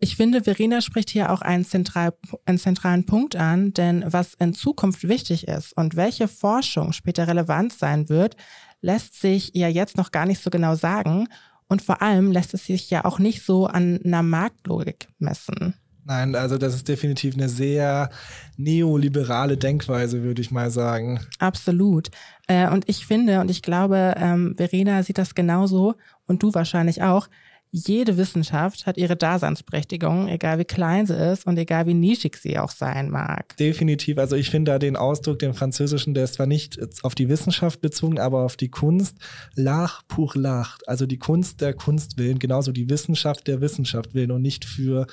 Ich finde, Verena spricht hier auch einen, zentral, einen zentralen Punkt an, denn was in Zukunft wichtig ist und welche Forschung später relevant sein wird, lässt sich ja jetzt noch gar nicht so genau sagen. Und vor allem lässt es sich ja auch nicht so an einer Marktlogik messen. Nein, also das ist definitiv eine sehr neoliberale Denkweise, würde ich mal sagen. Absolut. Äh, und ich finde und ich glaube, ähm, Verena sieht das genauso und du wahrscheinlich auch jede Wissenschaft hat ihre Daseinsberechtigung, egal wie klein sie ist und egal wie nischig sie auch sein mag. Definitiv. Also ich finde da den Ausdruck, den französischen, der ist zwar nicht auf die Wissenschaft bezogen, aber auf die Kunst. L'art pour l'art. Also die Kunst der Kunst willen, genauso die Wissenschaft der Wissenschaft willen und nicht für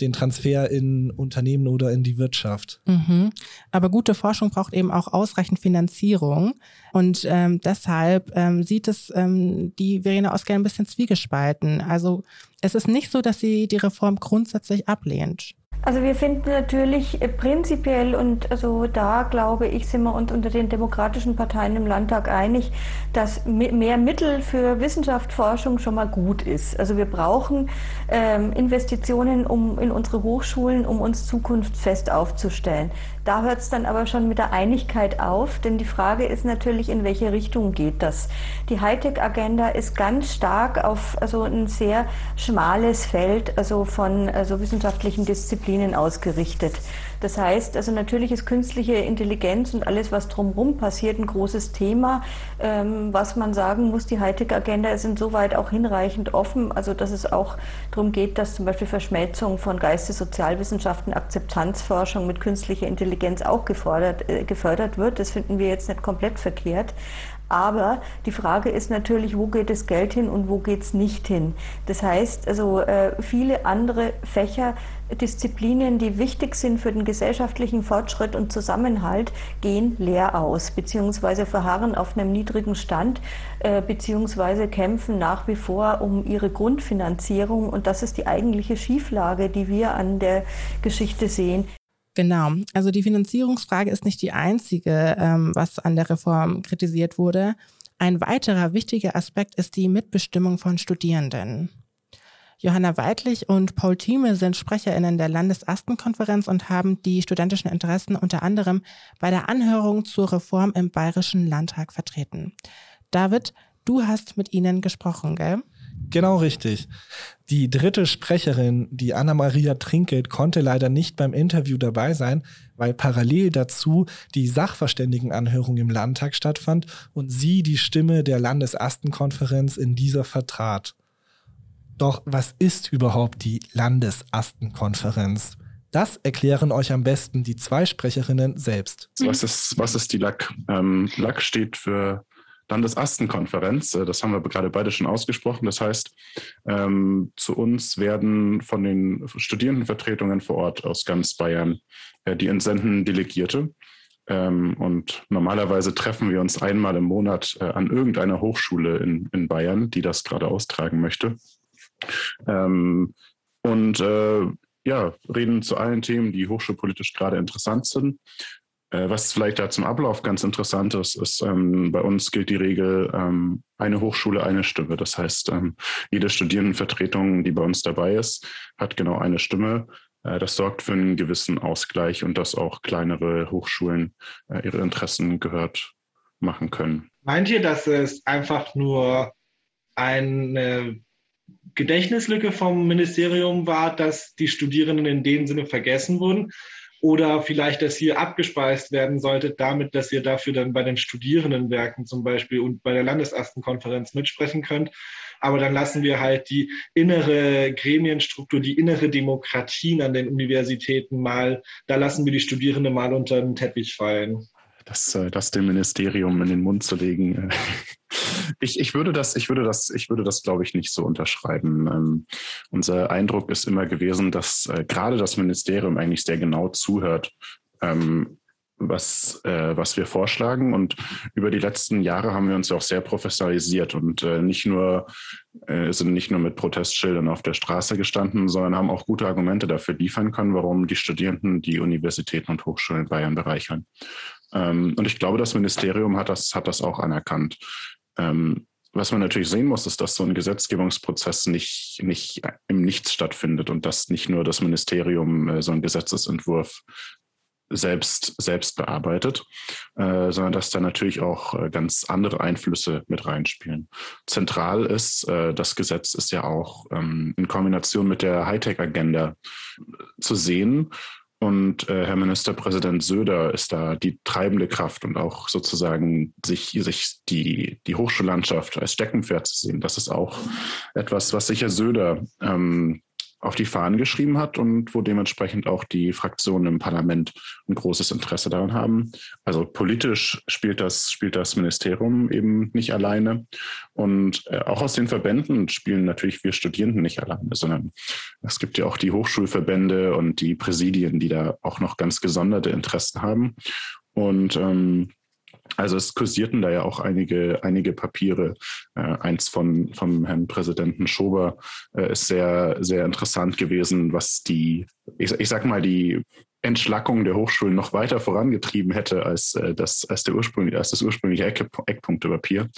den Transfer in Unternehmen oder in die Wirtschaft. Mhm. Aber gute Forschung braucht eben auch ausreichend Finanzierung. Und ähm, deshalb ähm, sieht es ähm, die Verena Oskar ein bisschen zwiegespalten. Also es ist nicht so, dass sie die Reform grundsätzlich ablehnt. Also wir finden natürlich äh, prinzipiell und also da glaube ich, sind wir uns unter den demokratischen Parteien im Landtag einig, dass mehr Mittel für Wissenschaft, Forschung schon mal gut ist. Also wir brauchen ähm, Investitionen um, in unsere Hochschulen, um uns zukunftsfest aufzustellen. Da hört es dann aber schon mit der Einigkeit auf, denn die Frage ist natürlich, in welche Richtung geht das? Die Hightech-Agenda ist ganz stark auf also ein sehr schmales Feld also von also wissenschaftlichen Disziplinen ausgerichtet. Das heißt, also natürlich ist künstliche Intelligenz und alles, was drumherum passiert, ein großes Thema. Ähm, was man sagen muss, die Hightech-Agenda ist insoweit auch hinreichend offen, also dass es auch darum geht, dass zum Beispiel Verschmelzung von Geistes-Sozialwissenschaften, Akzeptanzforschung mit künstlicher Intelligenz auch gefordert, äh, gefördert wird. Das finden wir jetzt nicht komplett verkehrt. Aber die Frage ist natürlich, wo geht das Geld hin und wo geht es nicht hin? Das heißt, also äh, viele andere Fächer, Disziplinen, die wichtig sind für den gesellschaftlichen Fortschritt und Zusammenhalt, gehen leer aus, beziehungsweise verharren auf einem niedrigen Stand, äh, beziehungsweise kämpfen nach wie vor um ihre Grundfinanzierung. Und das ist die eigentliche Schieflage, die wir an der Geschichte sehen. Genau. Also die Finanzierungsfrage ist nicht die einzige, ähm, was an der Reform kritisiert wurde. Ein weiterer wichtiger Aspekt ist die Mitbestimmung von Studierenden. Johanna Weidlich und Paul Thieme sind SprecherInnen der Landesastenkonferenz und haben die studentischen Interessen unter anderem bei der Anhörung zur Reform im Bayerischen Landtag vertreten. David, du hast mit ihnen gesprochen, gell? Genau richtig. Die dritte Sprecherin, die Anna-Maria Trinkelt, konnte leider nicht beim Interview dabei sein, weil parallel dazu die Sachverständigenanhörung im Landtag stattfand und sie die Stimme der Landesastenkonferenz in dieser vertrat. Doch was ist überhaupt die Landesastenkonferenz? Das erklären euch am besten die zwei Sprecherinnen selbst. Was ist, was ist die LAC? Ähm, LAC steht für Landesastenkonferenz. Äh, das haben wir gerade beide schon ausgesprochen. Das heißt, ähm, zu uns werden von den Studierendenvertretungen vor Ort aus ganz Bayern, äh, die entsenden Delegierte. Ähm, und normalerweise treffen wir uns einmal im Monat äh, an irgendeiner Hochschule in, in Bayern, die das gerade austragen möchte. Ähm, und äh, ja, reden zu allen Themen, die hochschulpolitisch gerade interessant sind. Äh, was vielleicht da zum Ablauf ganz interessant ist, ist, ähm, bei uns gilt die Regel, ähm, eine Hochschule, eine Stimme. Das heißt, ähm, jede Studierendenvertretung, die bei uns dabei ist, hat genau eine Stimme. Äh, das sorgt für einen gewissen Ausgleich und dass auch kleinere Hochschulen äh, ihre Interessen gehört machen können. Meint ihr, dass es einfach nur eine Gedächtnislücke vom Ministerium war, dass die Studierenden in dem Sinne vergessen wurden? Oder vielleicht, dass hier abgespeist werden sollte, damit, dass ihr dafür dann bei den Studierendenwerken zum Beispiel und bei der Landesastenkonferenz mitsprechen könnt. Aber dann lassen wir halt die innere Gremienstruktur, die innere Demokratien an den Universitäten mal, da lassen wir die Studierenden mal unter den Teppich fallen das, äh, das dem Ministerium in den Mund zu legen. Äh, ich, ich würde das, ich würde das, ich würde das, glaube ich, nicht so unterschreiben. Ähm, unser Eindruck ist immer gewesen, dass äh, gerade das Ministerium eigentlich sehr genau zuhört, ähm, was, äh, was wir vorschlagen. Und über die letzten Jahre haben wir uns auch sehr professionalisiert und äh, nicht nur, äh, sind nicht nur mit Protestschildern auf der Straße gestanden, sondern haben auch gute Argumente dafür liefern können, warum die Studierenden die Universitäten und Hochschulen in Bayern bereichern. Ähm, und ich glaube, das Ministerium hat das, hat das auch anerkannt. Ähm, was man natürlich sehen muss, ist, dass so ein Gesetzgebungsprozess nicht, nicht im Nichts stattfindet und dass nicht nur das Ministerium äh, so einen Gesetzesentwurf selbst, selbst bearbeitet, äh, sondern dass da natürlich auch äh, ganz andere Einflüsse mit reinspielen. Zentral ist, äh, das Gesetz ist ja auch ähm, in Kombination mit der Hightech-Agenda zu sehen und äh, Herr Ministerpräsident Söder ist da die treibende Kraft und auch sozusagen sich, sich die, die Hochschullandschaft als Steckenpferd zu sehen. Das ist auch etwas, was sicher Söder ähm, auf die Fahnen geschrieben hat und wo dementsprechend auch die Fraktionen im Parlament ein großes Interesse daran haben. Also politisch spielt das, spielt das Ministerium eben nicht alleine. Und äh, auch aus den Verbänden spielen natürlich wir Studierenden nicht alleine, sondern es gibt ja auch die Hochschulverbände und die Präsidien, die da auch noch ganz gesonderte Interessen haben. Und ähm, also es kursierten da ja auch einige, einige Papiere. Äh, eins von, vom Herrn Präsidenten Schober äh, ist sehr, sehr interessant gewesen, was die, ich, ich sag mal, die Entschlackung der Hochschulen noch weiter vorangetrieben hätte als, äh, das, als, der ursprüngliche, als das ursprüngliche Eck, Eckpunktepapier.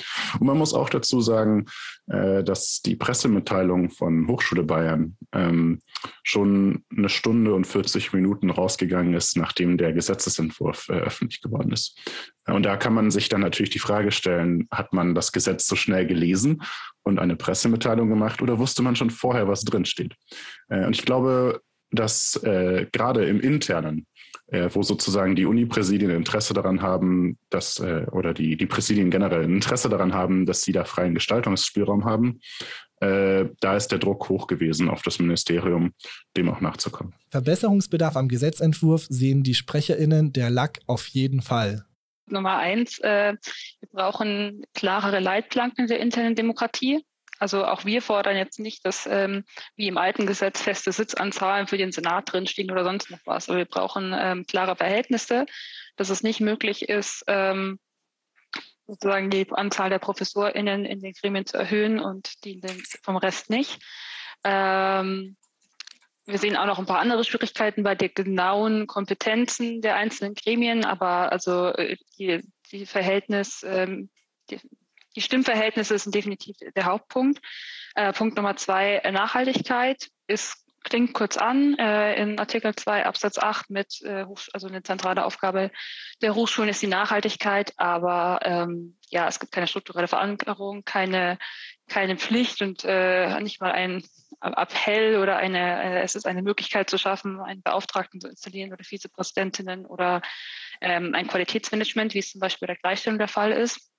Und man muss auch dazu sagen, äh, dass die Pressemitteilung von Hochschule Bayern ähm, schon eine Stunde und 40 Minuten rausgegangen ist, nachdem der Gesetzesentwurf äh, öffentlich geworden ist. Und da kann man sich dann natürlich die Frage stellen, hat man das Gesetz so schnell gelesen und eine Pressemitteilung gemacht oder wusste man schon vorher, was drinsteht? Äh, und ich glaube, dass äh, gerade im Internen, äh, wo sozusagen die Uni-Präsidien Interesse daran haben, dass, äh, oder die, die Präsidien generell Interesse daran haben, dass sie da freien Gestaltungsspielraum haben, äh, da ist der Druck hoch gewesen auf das Ministerium, dem auch nachzukommen. Verbesserungsbedarf am Gesetzentwurf sehen die SprecherInnen der LAC auf jeden Fall. Nummer eins, äh, wir brauchen klarere Leitplanken der internen Demokratie. Also auch wir fordern jetzt nicht, dass ähm, wie im alten Gesetz feste Sitzanzahlen für den Senat drinstehen oder sonst noch was. Aber wir brauchen ähm, klare Verhältnisse, dass es nicht möglich ist, ähm, sozusagen die Anzahl der ProfessorInnen in den Gremien zu erhöhen und die vom Rest nicht. Ähm, wir sehen auch noch ein paar andere Schwierigkeiten bei den genauen Kompetenzen der einzelnen Gremien, aber also äh, die, die Verhältnis, ähm, die, die Stimmverhältnisse sind definitiv der Hauptpunkt. Äh, Punkt Nummer zwei, äh, Nachhaltigkeit ist klingt kurz an. Äh, in Artikel 2 Absatz 8 mit, äh, also eine zentrale Aufgabe der Hochschulen ist die Nachhaltigkeit, aber ähm, ja, es gibt keine strukturelle Verankerung, keine, keine Pflicht und äh, nicht mal ein Appell oder eine, äh, es ist eine Möglichkeit zu schaffen, einen Beauftragten zu installieren oder Vizepräsidentinnen oder ähm, ein Qualitätsmanagement, wie es zum Beispiel bei der Gleichstellung der Fall ist.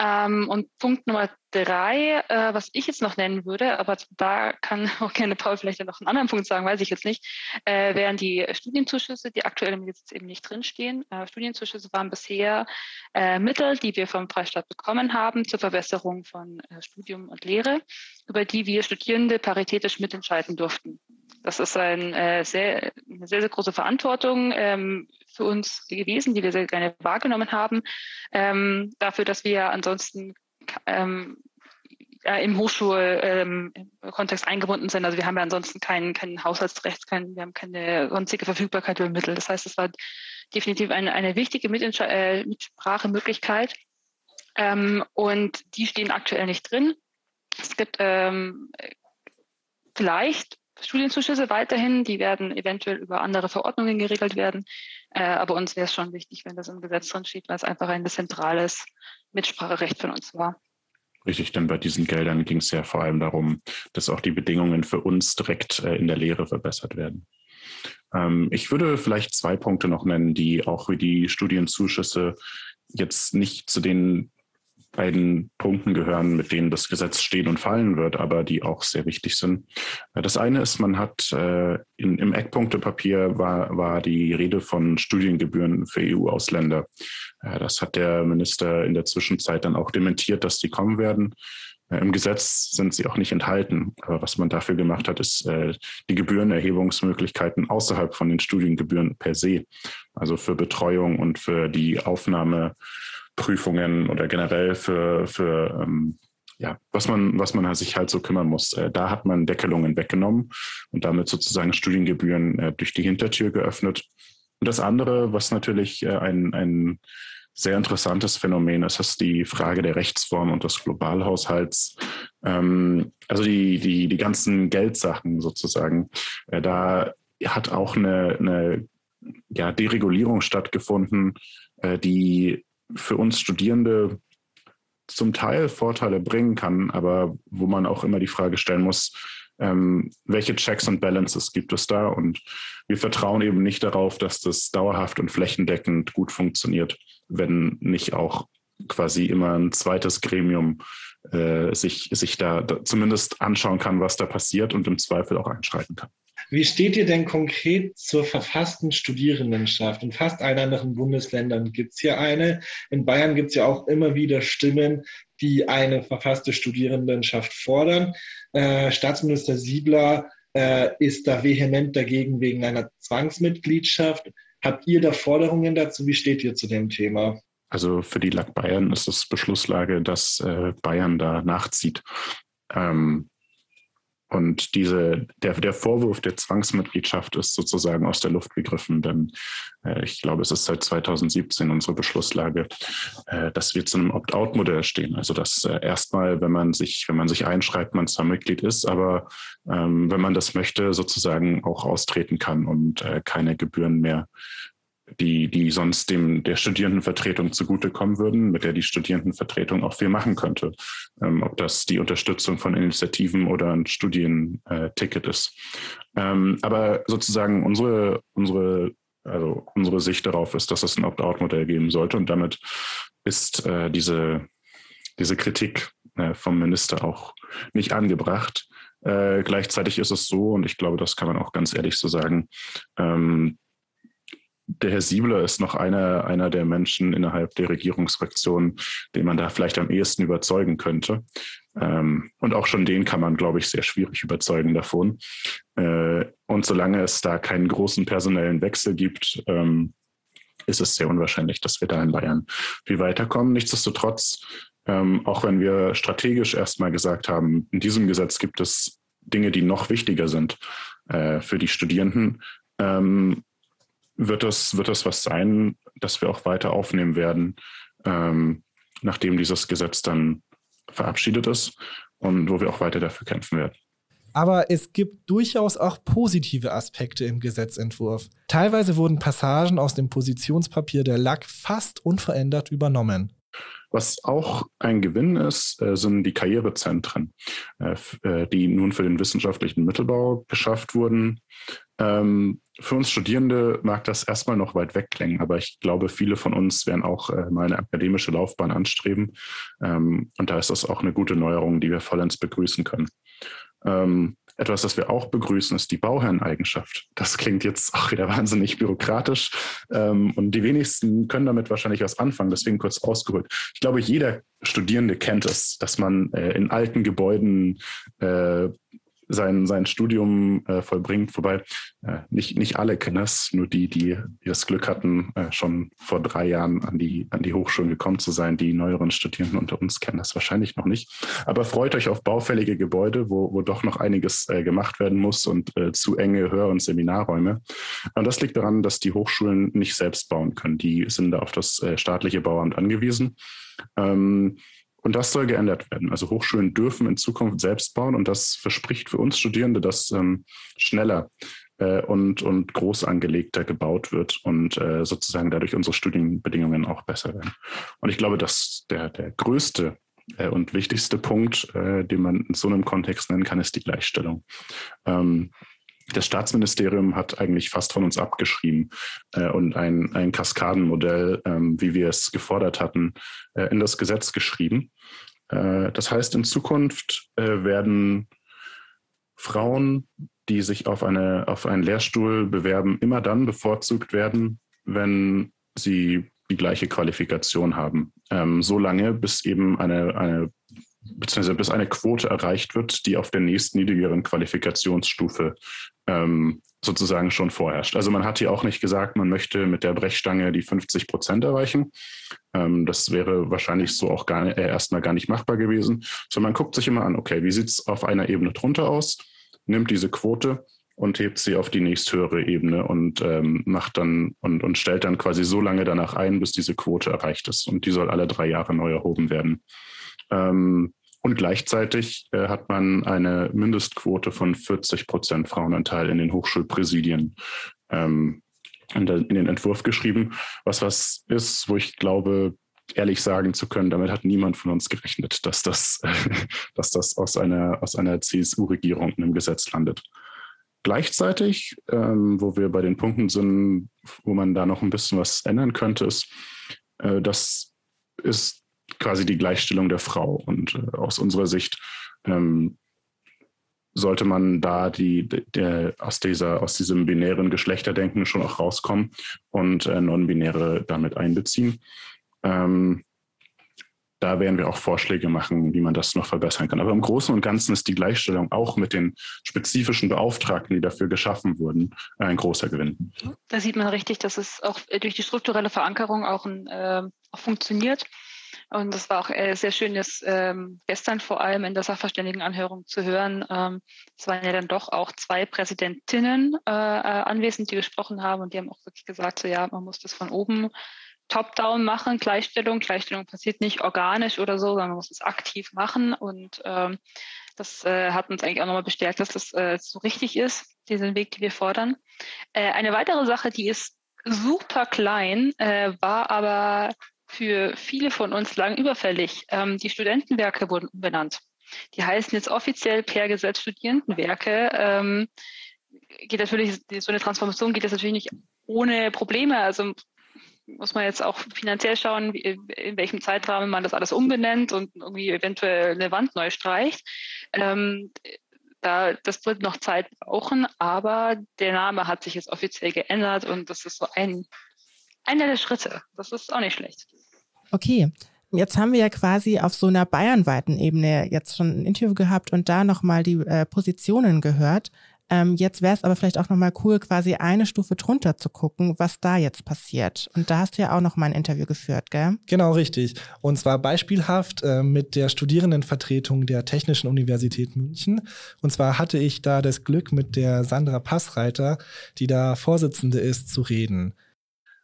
Ähm, und Punkt Nummer drei, äh, was ich jetzt noch nennen würde, aber da kann auch gerne Paul vielleicht noch einen anderen Punkt sagen, weiß ich jetzt nicht, äh, wären die Studienzuschüsse, die aktuell im Gesetz eben nicht drinstehen. Äh, Studienzuschüsse waren bisher äh, Mittel, die wir vom Freistaat bekommen haben zur Verbesserung von äh, Studium und Lehre, über die wir Studierende paritätisch mitentscheiden durften. Das ist ein, äh, sehr, eine sehr, sehr große Verantwortung ähm, für uns gewesen, die wir sehr gerne wahrgenommen haben, ähm, dafür, dass wir ansonsten ähm, im Hochschulkontext ähm, eingebunden sind. Also wir haben ja ansonsten kein, kein Haushaltsrecht, kein, wir haben keine sonstige Verfügbarkeit über Mittel. Das heißt, es war definitiv eine, eine wichtige äh, Mitsprachemöglichkeit. Ähm, und die stehen aktuell nicht drin. Es gibt ähm, vielleicht Studienzuschüsse weiterhin, die werden eventuell über andere Verordnungen geregelt werden. Äh, aber uns wäre es schon wichtig, wenn das im Gesetz drin steht, weil es einfach ein zentrales Mitspracherecht von uns war. Richtig, denn bei diesen Geldern ging es ja vor allem darum, dass auch die Bedingungen für uns direkt äh, in der Lehre verbessert werden. Ähm, ich würde vielleicht zwei Punkte noch nennen, die auch wie die Studienzuschüsse jetzt nicht zu den beiden Punkten gehören, mit denen das Gesetz stehen und fallen wird, aber die auch sehr wichtig sind. Äh, das eine ist, man hat äh, in, im Eckpunktepapier war, war die Rede von Studiengebühren für EU-Ausländer. Äh, das hat der Minister in der Zwischenzeit dann auch dementiert, dass die kommen werden. Äh, Im Gesetz sind sie auch nicht enthalten. Aber was man dafür gemacht hat, ist äh, die Gebührenerhebungsmöglichkeiten außerhalb von den Studiengebühren per se. Also für Betreuung und für die Aufnahme Prüfungen oder generell für, für ähm, ja, was man, was man sich halt so kümmern muss. Äh, da hat man Deckelungen weggenommen und damit sozusagen Studiengebühren äh, durch die Hintertür geöffnet. Und das andere, was natürlich äh, ein, ein sehr interessantes Phänomen ist, ist die Frage der Rechtsform und des Globalhaushalts. Ähm, also die, die, die ganzen Geldsachen sozusagen. Äh, da hat auch eine, eine ja, Deregulierung stattgefunden, äh, die für uns Studierende zum Teil Vorteile bringen kann, aber wo man auch immer die Frage stellen muss, ähm, welche Checks und Balances gibt es da? Und wir vertrauen eben nicht darauf, dass das dauerhaft und flächendeckend gut funktioniert, wenn nicht auch quasi immer ein zweites Gremium äh, sich, sich da, da zumindest anschauen kann, was da passiert und im Zweifel auch einschreiten kann. Wie steht ihr denn konkret zur verfassten Studierendenschaft? In fast allen anderen Bundesländern gibt es hier eine. In Bayern gibt es ja auch immer wieder Stimmen, die eine verfasste Studierendenschaft fordern. Äh, Staatsminister Siebler äh, ist da vehement dagegen wegen einer Zwangsmitgliedschaft. Habt ihr da Forderungen dazu? Wie steht ihr zu dem Thema? Also für die LAG Bayern ist es Beschlusslage, dass äh, Bayern da nachzieht. Ähm, und diese, der, der Vorwurf der Zwangsmitgliedschaft ist sozusagen aus der Luft gegriffen, denn äh, ich glaube, es ist seit 2017 unsere Beschlusslage, äh, dass wir zu einem Opt-out-Modell stehen. Also dass äh, erstmal, wenn man sich, wenn man sich einschreibt, man zwar Mitglied ist, aber ähm, wenn man das möchte, sozusagen auch austreten kann und äh, keine Gebühren mehr die, die sonst dem der Studierendenvertretung zugutekommen würden, mit der die Studierendenvertretung auch viel machen könnte. Ähm, ob das die Unterstützung von Initiativen oder ein Studienticket ist. Ähm, aber sozusagen unsere, unsere, also unsere Sicht darauf ist, dass es ein Opt-out-Modell geben sollte und damit ist äh, diese, diese Kritik äh, vom Minister auch nicht angebracht. Äh, gleichzeitig ist es so, und ich glaube, das kann man auch ganz ehrlich so sagen, ähm, der Herr Siebler ist noch einer, einer der Menschen innerhalb der Regierungsfraktion, den man da vielleicht am ehesten überzeugen könnte. Ähm, und auch schon den kann man, glaube ich, sehr schwierig überzeugen davon. Äh, und solange es da keinen großen personellen Wechsel gibt, ähm, ist es sehr unwahrscheinlich, dass wir da in Bayern viel weiterkommen. Nichtsdestotrotz, ähm, auch wenn wir strategisch erstmal gesagt haben, in diesem Gesetz gibt es Dinge, die noch wichtiger sind äh, für die Studierenden, ähm, wird das, wird das was sein, das wir auch weiter aufnehmen werden, ähm, nachdem dieses Gesetz dann verabschiedet ist und wo wir auch weiter dafür kämpfen werden. Aber es gibt durchaus auch positive Aspekte im Gesetzentwurf. Teilweise wurden Passagen aus dem Positionspapier der LAC fast unverändert übernommen. Was auch ein Gewinn ist, äh, sind die Karrierezentren, äh, äh, die nun für den wissenschaftlichen Mittelbau geschafft wurden. Ähm, für uns Studierende mag das erstmal noch weit weg klingen, aber ich glaube, viele von uns werden auch mal eine akademische Laufbahn anstreben. Ähm, und da ist das auch eine gute Neuerung, die wir vollends begrüßen können. Etwas, das wir auch begrüßen, ist die Bauherreneigenschaft. Das klingt jetzt auch wieder wahnsinnig bürokratisch ähm, und die wenigsten können damit wahrscheinlich was anfangen, deswegen kurz ausgeholt. Ich glaube, jeder Studierende kennt es, dass man äh, in alten Gebäuden äh, sein, sein Studium äh, vollbringt. Wobei äh, nicht, nicht alle kennen es, nur die, die, die das Glück hatten, äh, schon vor drei Jahren an die, an die Hochschulen gekommen zu sein. Die neueren Studierenden unter uns kennen das wahrscheinlich noch nicht. Aber freut euch auf baufällige Gebäude, wo, wo doch noch einiges äh, gemacht werden muss und äh, zu enge Hör- und Seminarräume. Und das liegt daran, dass die Hochschulen nicht selbst bauen können. Die sind da auf das äh, staatliche Bauamt angewiesen. Ähm, und das soll geändert werden. Also Hochschulen dürfen in Zukunft selbst bauen und das verspricht für uns Studierende, dass ähm, schneller äh, und, und groß angelegter gebaut wird und äh, sozusagen dadurch unsere Studienbedingungen auch besser werden. Und ich glaube, dass der, der größte äh, und wichtigste Punkt, äh, den man in so einem Kontext nennen kann, ist die Gleichstellung. Ähm, das Staatsministerium hat eigentlich fast von uns abgeschrieben äh, und ein, ein Kaskadenmodell, ähm, wie wir es gefordert hatten, äh, in das Gesetz geschrieben. Äh, das heißt, in Zukunft äh, werden Frauen, die sich auf, eine, auf einen Lehrstuhl bewerben, immer dann bevorzugt werden, wenn sie die gleiche Qualifikation haben. Ähm, so lange, bis eben eine, eine beziehungsweise bis eine Quote erreicht wird, die auf der nächsten niedrigeren Qualifikationsstufe ähm, sozusagen schon vorherrscht. Also man hat hier auch nicht gesagt, man möchte mit der Brechstange die 50 Prozent erreichen. Ähm, das wäre wahrscheinlich so auch äh, erstmal gar nicht machbar gewesen. Sondern man guckt sich immer an, okay, wie sieht es auf einer Ebene drunter aus, nimmt diese Quote und hebt sie auf die nächsthöhere Ebene und ähm, macht dann und, und stellt dann quasi so lange danach ein, bis diese Quote erreicht ist. Und die soll alle drei Jahre neu erhoben werden. Ähm, und gleichzeitig äh, hat man eine Mindestquote von 40 Prozent Frauenanteil in den Hochschulpräsidien ähm, in, der, in, den Entwurf geschrieben, was was ist, wo ich glaube, ehrlich sagen zu können, damit hat niemand von uns gerechnet, dass das, dass das aus einer, aus einer CSU-Regierung in einem Gesetz landet. Gleichzeitig, ähm, wo wir bei den Punkten sind, wo man da noch ein bisschen was ändern könnte, ist, äh, das ist quasi die Gleichstellung der Frau. Und äh, aus unserer Sicht ähm, sollte man da die, der, aus, dieser, aus diesem binären Geschlechterdenken schon auch rauskommen und äh, non-binäre damit einbeziehen. Ähm, da werden wir auch Vorschläge machen, wie man das noch verbessern kann. Aber im Großen und Ganzen ist die Gleichstellung auch mit den spezifischen Beauftragten, die dafür geschaffen wurden, ein großer Gewinn. Da sieht man richtig, dass es auch durch die strukturelle Verankerung auch, äh, auch funktioniert. Und das war auch äh, sehr schön, das ähm, gestern vor allem in der Sachverständigenanhörung zu hören. Ähm, es waren ja dann doch auch zwei Präsidentinnen äh, äh, anwesend, die gesprochen haben und die haben auch wirklich gesagt, so ja, man muss das von oben top-down machen, Gleichstellung. Gleichstellung passiert nicht organisch oder so, sondern man muss es aktiv machen. Und ähm, das äh, hat uns eigentlich auch nochmal bestärkt, dass das äh, so richtig ist, diesen Weg, den wir fordern. Äh, eine weitere Sache, die ist super klein, äh, war aber für viele von uns lang überfällig. Ähm, die Studentenwerke wurden umbenannt. Die heißen jetzt offiziell per Gesetz Studierendenwerke. Ähm, geht natürlich, so eine Transformation geht das natürlich nicht ohne Probleme. Also muss man jetzt auch finanziell schauen, wie, in welchem Zeitrahmen man das alles umbenennt und irgendwie eventuell eine Wand neu streicht. Ähm, da, das wird noch Zeit brauchen, aber der Name hat sich jetzt offiziell geändert und das ist so ein, einer der Schritte. Das ist auch nicht schlecht. Okay. Jetzt haben wir ja quasi auf so einer bayernweiten Ebene jetzt schon ein Interview gehabt und da nochmal die äh, Positionen gehört. Ähm, jetzt wäre es aber vielleicht auch nochmal cool, quasi eine Stufe drunter zu gucken, was da jetzt passiert. Und da hast du ja auch nochmal ein Interview geführt, gell? Genau, richtig. Und zwar beispielhaft äh, mit der Studierendenvertretung der Technischen Universität München. Und zwar hatte ich da das Glück, mit der Sandra Passreiter, die da Vorsitzende ist, zu reden.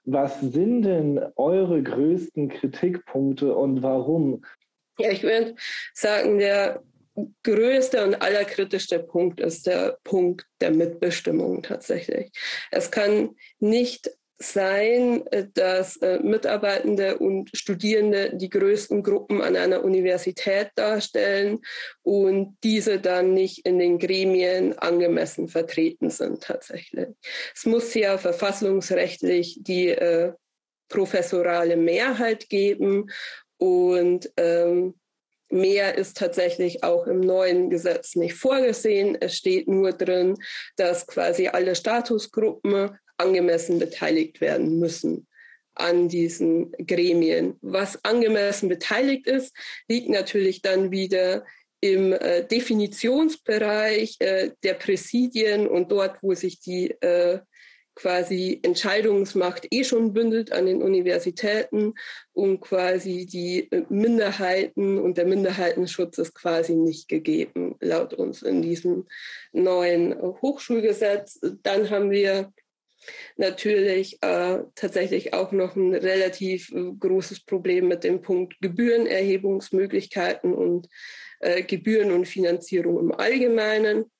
Was sind denn eure größten Kritikpunkte und warum? Ja, ich würde sagen, der größte und allerkritischste Punkt ist der Punkt der Mitbestimmung tatsächlich. Es kann nicht sein, dass äh, Mitarbeitende und Studierende die größten Gruppen an einer Universität darstellen und diese dann nicht in den Gremien angemessen vertreten sind tatsächlich. Es muss ja verfassungsrechtlich die äh, professorale Mehrheit geben und ähm, Mehr ist tatsächlich auch im neuen Gesetz nicht vorgesehen. Es steht nur drin, dass quasi alle Statusgruppen angemessen beteiligt werden müssen an diesen Gremien. Was angemessen beteiligt ist, liegt natürlich dann wieder im äh, Definitionsbereich äh, der Präsidien und dort, wo sich die äh, quasi Entscheidungsmacht eh schon bündelt an den Universitäten und quasi die äh, Minderheiten und der Minderheitenschutz ist quasi nicht gegeben, laut uns in diesem neuen Hochschulgesetz. Dann haben wir natürlich äh, tatsächlich auch noch ein relativ äh, großes Problem mit dem Punkt Gebührenerhebungsmöglichkeiten und äh, Gebühren und Finanzierung im Allgemeinen.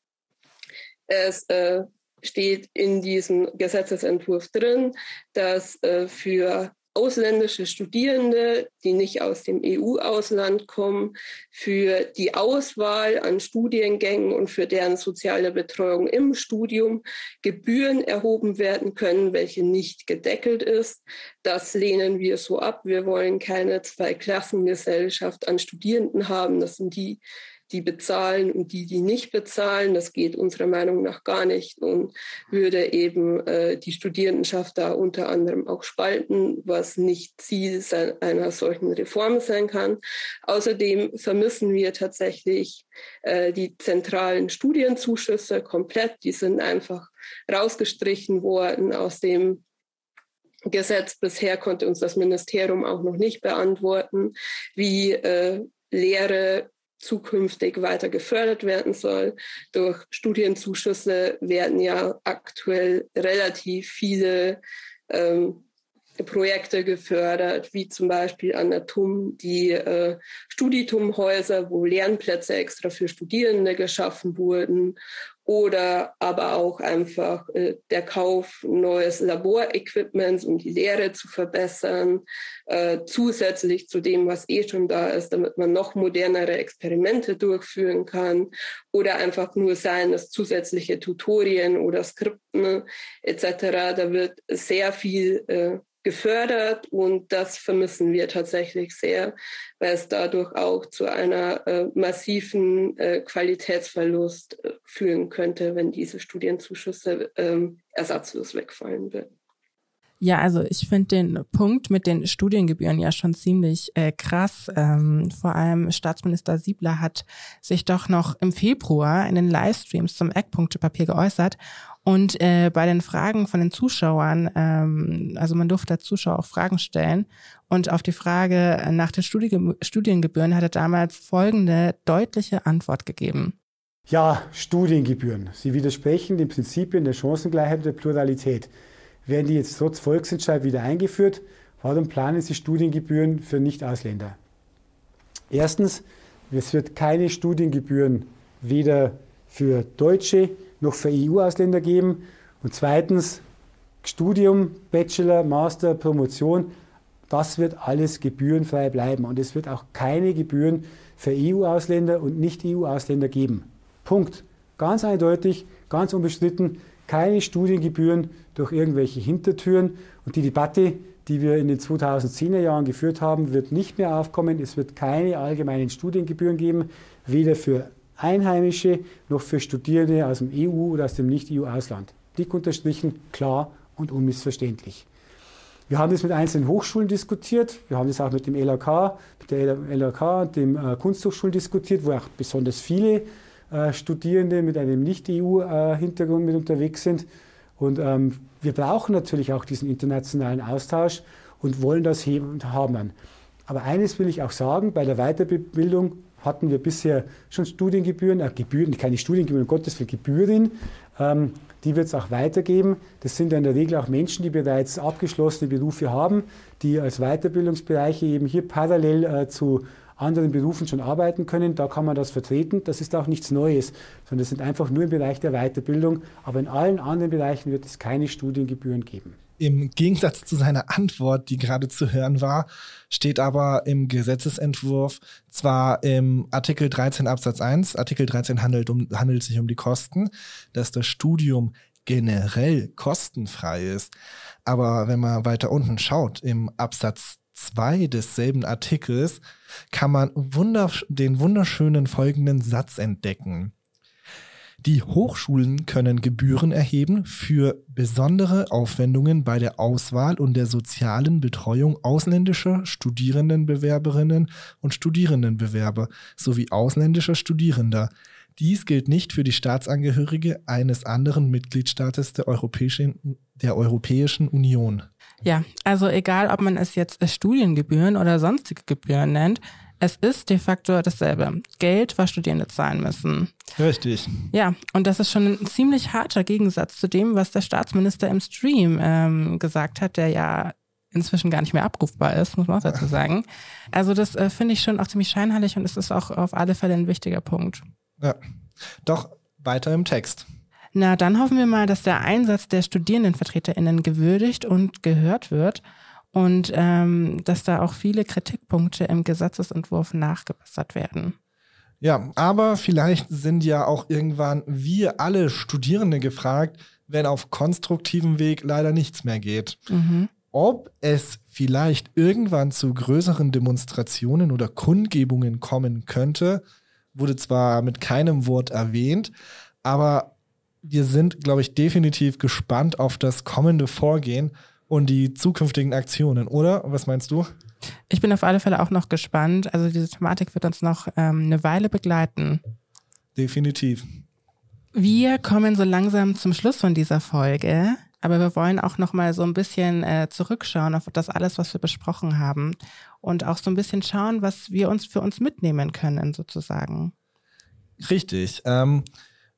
Es äh, steht in diesem Gesetzesentwurf drin, dass äh, für ausländische Studierende, die nicht aus dem EU-Ausland kommen, für die Auswahl an Studiengängen und für deren soziale Betreuung im Studium Gebühren erhoben werden können, welche nicht gedeckelt ist. Das lehnen wir so ab. Wir wollen keine Zweiklassengesellschaft an Studierenden haben. Das sind die, die bezahlen und die, die nicht bezahlen. Das geht unserer Meinung nach gar nicht und würde eben äh, die Studierendenschaft da unter anderem auch spalten, was nicht Ziel einer solchen Reform sein kann. Außerdem vermissen wir tatsächlich äh, die zentralen Studienzuschüsse komplett. Die sind einfach rausgestrichen worden aus dem Gesetz. Bisher konnte uns das Ministerium auch noch nicht beantworten, wie äh, Lehre zukünftig weiter gefördert werden soll. Durch Studienzuschüsse werden ja aktuell relativ viele ähm, Projekte gefördert, wie zum Beispiel an der TUM die äh, Studitumhäuser, wo Lernplätze extra für Studierende geschaffen wurden oder aber auch einfach äh, der Kauf neues Laborequipments, um die Lehre zu verbessern, äh, zusätzlich zu dem, was eh schon da ist, damit man noch modernere Experimente durchführen kann oder einfach nur sein, dass zusätzliche Tutorien oder Skripten etc. Da wird sehr viel äh, gefördert und das vermissen wir tatsächlich sehr, weil es dadurch auch zu einer äh, massiven äh, Qualitätsverlust äh, führen könnte, wenn diese Studienzuschüsse ähm, ersatzlos wegfallen würden. Ja, also ich finde den Punkt mit den Studiengebühren ja schon ziemlich äh, krass. Ähm, vor allem Staatsminister Siebler hat sich doch noch im Februar in den Livestreams zum Eckpunktepapier geäußert und äh, bei den Fragen von den Zuschauern, ähm, also man durfte als Zuschauer auch Fragen stellen. Und auf die Frage nach den Studie Studiengebühren hat er damals folgende deutliche Antwort gegeben. Ja, Studiengebühren. Sie widersprechen den Prinzipien der Chancengleichheit und der Pluralität. Werden die jetzt trotz Volksentscheid wieder eingeführt? Warum planen Sie Studiengebühren für Nicht-Ausländer? Erstens, es wird keine Studiengebühren weder für Deutsche noch für EU-Ausländer geben. Und zweitens, Studium, Bachelor, Master, Promotion, das wird alles gebührenfrei bleiben. Und es wird auch keine Gebühren für EU-Ausländer und Nicht-EU-Ausländer geben. Punkt. Ganz eindeutig, ganz unbestritten, keine Studiengebühren durch irgendwelche Hintertüren. Und die Debatte, die wir in den 2010er Jahren geführt haben, wird nicht mehr aufkommen. Es wird keine allgemeinen Studiengebühren geben, weder für Einheimische noch für Studierende aus dem EU- oder aus dem Nicht-EU-Ausland. Dick unterstrichen, klar und unmissverständlich. Wir haben das mit einzelnen Hochschulen diskutiert. Wir haben das auch mit dem LAK, mit der LAK und den äh, Kunsthochschulen diskutiert, wo auch besonders viele äh, Studierende mit einem Nicht-EU-Hintergrund mit unterwegs sind. Und ähm, wir brauchen natürlich auch diesen internationalen Austausch und wollen das haben. Aber eines will ich auch sagen, bei der Weiterbildung hatten wir bisher schon Studiengebühren, äh, Gebühren, keine Studiengebühren, um Gottes Willen, Gebühren. Ähm, die wird es auch weitergeben. Das sind ja in der Regel auch Menschen, die bereits abgeschlossene Berufe haben, die als Weiterbildungsbereiche eben hier parallel äh, zu anderen Berufen schon arbeiten können. Da kann man das vertreten. Das ist auch nichts Neues, sondern das sind einfach nur im Bereich der Weiterbildung. Aber in allen anderen Bereichen wird es keine Studiengebühren geben. Im Gegensatz zu seiner Antwort, die gerade zu hören war, steht aber im Gesetzesentwurf zwar im Artikel 13 Absatz 1, Artikel 13 handelt, um, handelt sich um die Kosten, dass das Studium generell kostenfrei ist. Aber wenn man weiter unten schaut, im Absatz 2 desselben Artikels, kann man wundersch den wunderschönen folgenden Satz entdecken. Die Hochschulen können Gebühren erheben für besondere Aufwendungen bei der Auswahl und der sozialen Betreuung ausländischer Studierendenbewerberinnen und Studierendenbewerber sowie ausländischer Studierender. Dies gilt nicht für die Staatsangehörige eines anderen Mitgliedstaates der Europäischen, der Europäischen Union. Ja, also egal, ob man es jetzt Studiengebühren oder sonstige Gebühren nennt, es ist de facto dasselbe. Geld, was Studierende zahlen müssen. Richtig. Ja, und das ist schon ein ziemlich harter Gegensatz zu dem, was der Staatsminister im Stream ähm, gesagt hat, der ja inzwischen gar nicht mehr abrufbar ist, muss man auch dazu sagen. Also das äh, finde ich schon auch ziemlich scheinheilig und es ist auch auf alle Fälle ein wichtiger Punkt. Ja, doch weiter im Text. Na, dann hoffen wir mal, dass der Einsatz der StudierendenvertreterInnen gewürdigt und gehört wird und ähm, dass da auch viele Kritikpunkte im Gesetzesentwurf nachgebessert werden. Ja, aber vielleicht sind ja auch irgendwann wir alle Studierende gefragt, wenn auf konstruktivem Weg leider nichts mehr geht. Mhm. Ob es vielleicht irgendwann zu größeren Demonstrationen oder Kundgebungen kommen könnte, wurde zwar mit keinem Wort erwähnt, aber wir sind, glaube ich, definitiv gespannt auf das kommende Vorgehen und die zukünftigen Aktionen, oder? Was meinst du? Ich bin auf alle Fälle auch noch gespannt. Also diese Thematik wird uns noch ähm, eine Weile begleiten. Definitiv. Wir kommen so langsam zum Schluss von dieser Folge, aber wir wollen auch noch mal so ein bisschen äh, zurückschauen auf das alles, was wir besprochen haben und auch so ein bisschen schauen, was wir uns für uns mitnehmen können, sozusagen. Richtig. Ähm,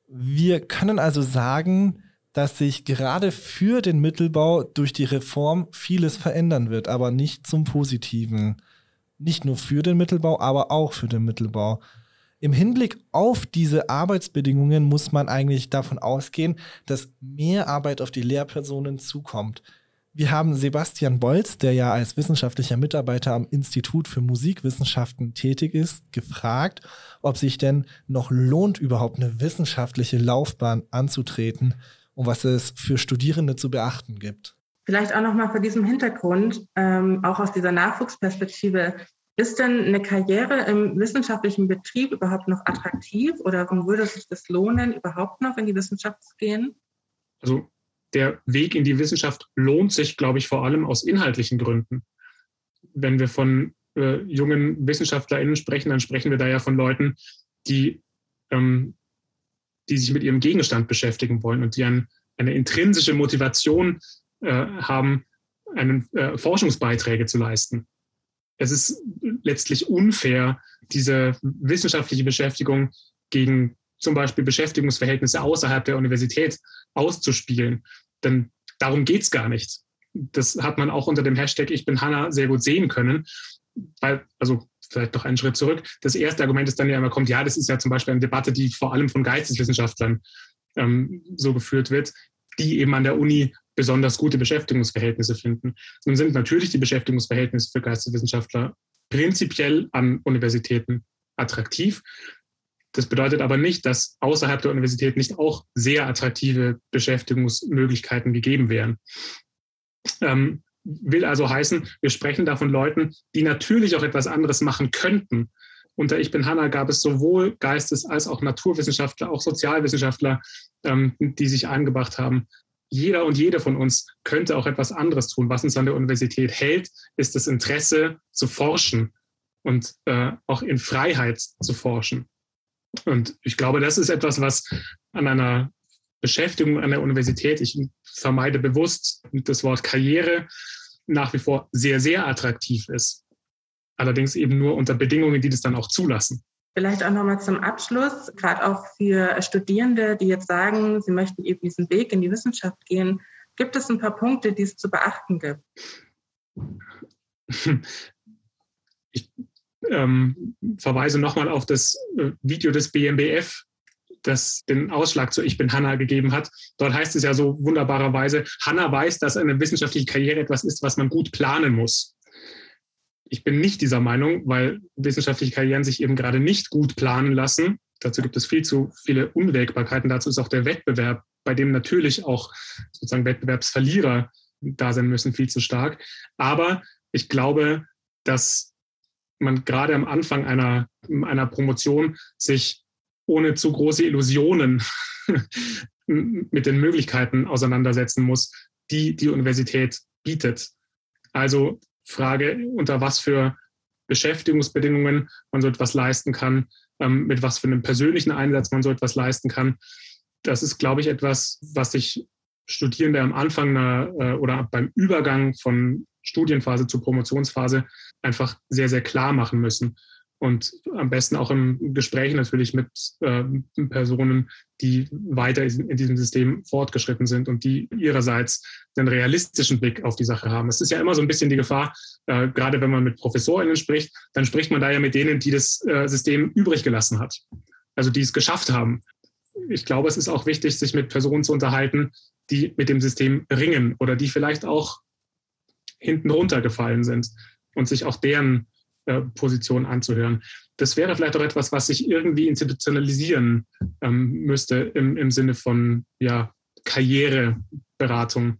wir können also sagen, dass sich gerade für den Mittelbau durch die Reform vieles verändern wird, aber nicht zum Positiven. Nicht nur für den Mittelbau, aber auch für den Mittelbau. Im Hinblick auf diese Arbeitsbedingungen muss man eigentlich davon ausgehen, dass mehr Arbeit auf die Lehrpersonen zukommt. Wir haben Sebastian Bolz, der ja als wissenschaftlicher Mitarbeiter am Institut für Musikwissenschaften tätig ist, gefragt, ob sich denn noch lohnt, überhaupt eine wissenschaftliche Laufbahn anzutreten und was es für Studierende zu beachten gibt. Vielleicht auch nochmal vor diesem Hintergrund, ähm, auch aus dieser Nachwuchsperspektive, ist denn eine Karriere im wissenschaftlichen Betrieb überhaupt noch attraktiv oder warum würde es sich das lohnen, überhaupt noch in die Wissenschaft zu gehen? Also der Weg in die Wissenschaft lohnt sich, glaube ich, vor allem aus inhaltlichen Gründen. Wenn wir von äh, jungen WissenschaftlerInnen sprechen, dann sprechen wir da ja von Leuten, die ähm, die sich mit ihrem Gegenstand beschäftigen wollen und die ein, eine intrinsische Motivation äh, haben, einen, äh, Forschungsbeiträge zu leisten. Es ist letztlich unfair, diese wissenschaftliche Beschäftigung gegen zum Beispiel Beschäftigungsverhältnisse außerhalb der Universität auszuspielen. Denn darum geht's gar nicht. Das hat man auch unter dem Hashtag Ich bin Hanna sehr gut sehen können. Weil, also vielleicht noch einen Schritt zurück. Das erste Argument ist dann ja immer kommt, ja, das ist ja zum Beispiel eine Debatte, die vor allem von Geisteswissenschaftlern ähm, so geführt wird, die eben an der Uni besonders gute Beschäftigungsverhältnisse finden. Nun sind natürlich die Beschäftigungsverhältnisse für Geisteswissenschaftler prinzipiell an Universitäten attraktiv. Das bedeutet aber nicht, dass außerhalb der Universität nicht auch sehr attraktive Beschäftigungsmöglichkeiten gegeben wären. Ähm, will also heißen, wir sprechen da von Leuten, die natürlich auch etwas anderes machen könnten, unter Ich bin Hanna gab es sowohl Geistes- als auch Naturwissenschaftler, auch Sozialwissenschaftler, ähm, die sich eingebracht haben. Jeder und jede von uns könnte auch etwas anderes tun. Was uns an der Universität hält, ist das Interesse zu forschen und äh, auch in Freiheit zu forschen. Und ich glaube, das ist etwas, was an einer Beschäftigung an der Universität, ich vermeide bewusst das Wort Karriere, nach wie vor sehr, sehr attraktiv ist. Allerdings eben nur unter Bedingungen, die das dann auch zulassen. Vielleicht auch nochmal zum Abschluss, gerade auch für Studierende, die jetzt sagen, sie möchten eben diesen Weg in die Wissenschaft gehen. Gibt es ein paar Punkte, die es zu beachten gibt? Ich ähm, verweise nochmal auf das äh, Video des BMBF, das den Ausschlag zu Ich bin Hanna gegeben hat. Dort heißt es ja so wunderbarerweise, Hanna weiß, dass eine wissenschaftliche Karriere etwas ist, was man gut planen muss. Ich bin nicht dieser Meinung, weil wissenschaftliche Karrieren sich eben gerade nicht gut planen lassen. Dazu gibt es viel zu viele Unwägbarkeiten. Dazu ist auch der Wettbewerb, bei dem natürlich auch sozusagen Wettbewerbsverlierer da sein müssen, viel zu stark. Aber ich glaube, dass man gerade am Anfang einer, einer Promotion sich ohne zu große Illusionen mit den Möglichkeiten auseinandersetzen muss, die die Universität bietet. Also Frage, unter was für Beschäftigungsbedingungen man so etwas leisten kann, ähm, mit was für einem persönlichen Einsatz man so etwas leisten kann. Das ist, glaube ich, etwas, was sich Studierende am Anfang äh, oder beim Übergang von Studienphase zu Promotionsphase einfach sehr, sehr klar machen müssen und am besten auch im Gespräch natürlich mit äh, Personen, die weiter in diesem System fortgeschritten sind und die ihrerseits einen realistischen Blick auf die Sache haben. Es ist ja immer so ein bisschen die Gefahr, äh, gerade wenn man mit ProfessorInnen spricht, dann spricht man da ja mit denen, die das äh, System übrig gelassen hat, also die es geschafft haben. Ich glaube, es ist auch wichtig, sich mit Personen zu unterhalten, die mit dem System ringen oder die vielleicht auch hinten runtergefallen sind und sich auch deren äh, Position anzuhören. Das wäre vielleicht auch etwas, was sich irgendwie institutionalisieren ähm, müsste im, im Sinne von ja, Karriereberatung.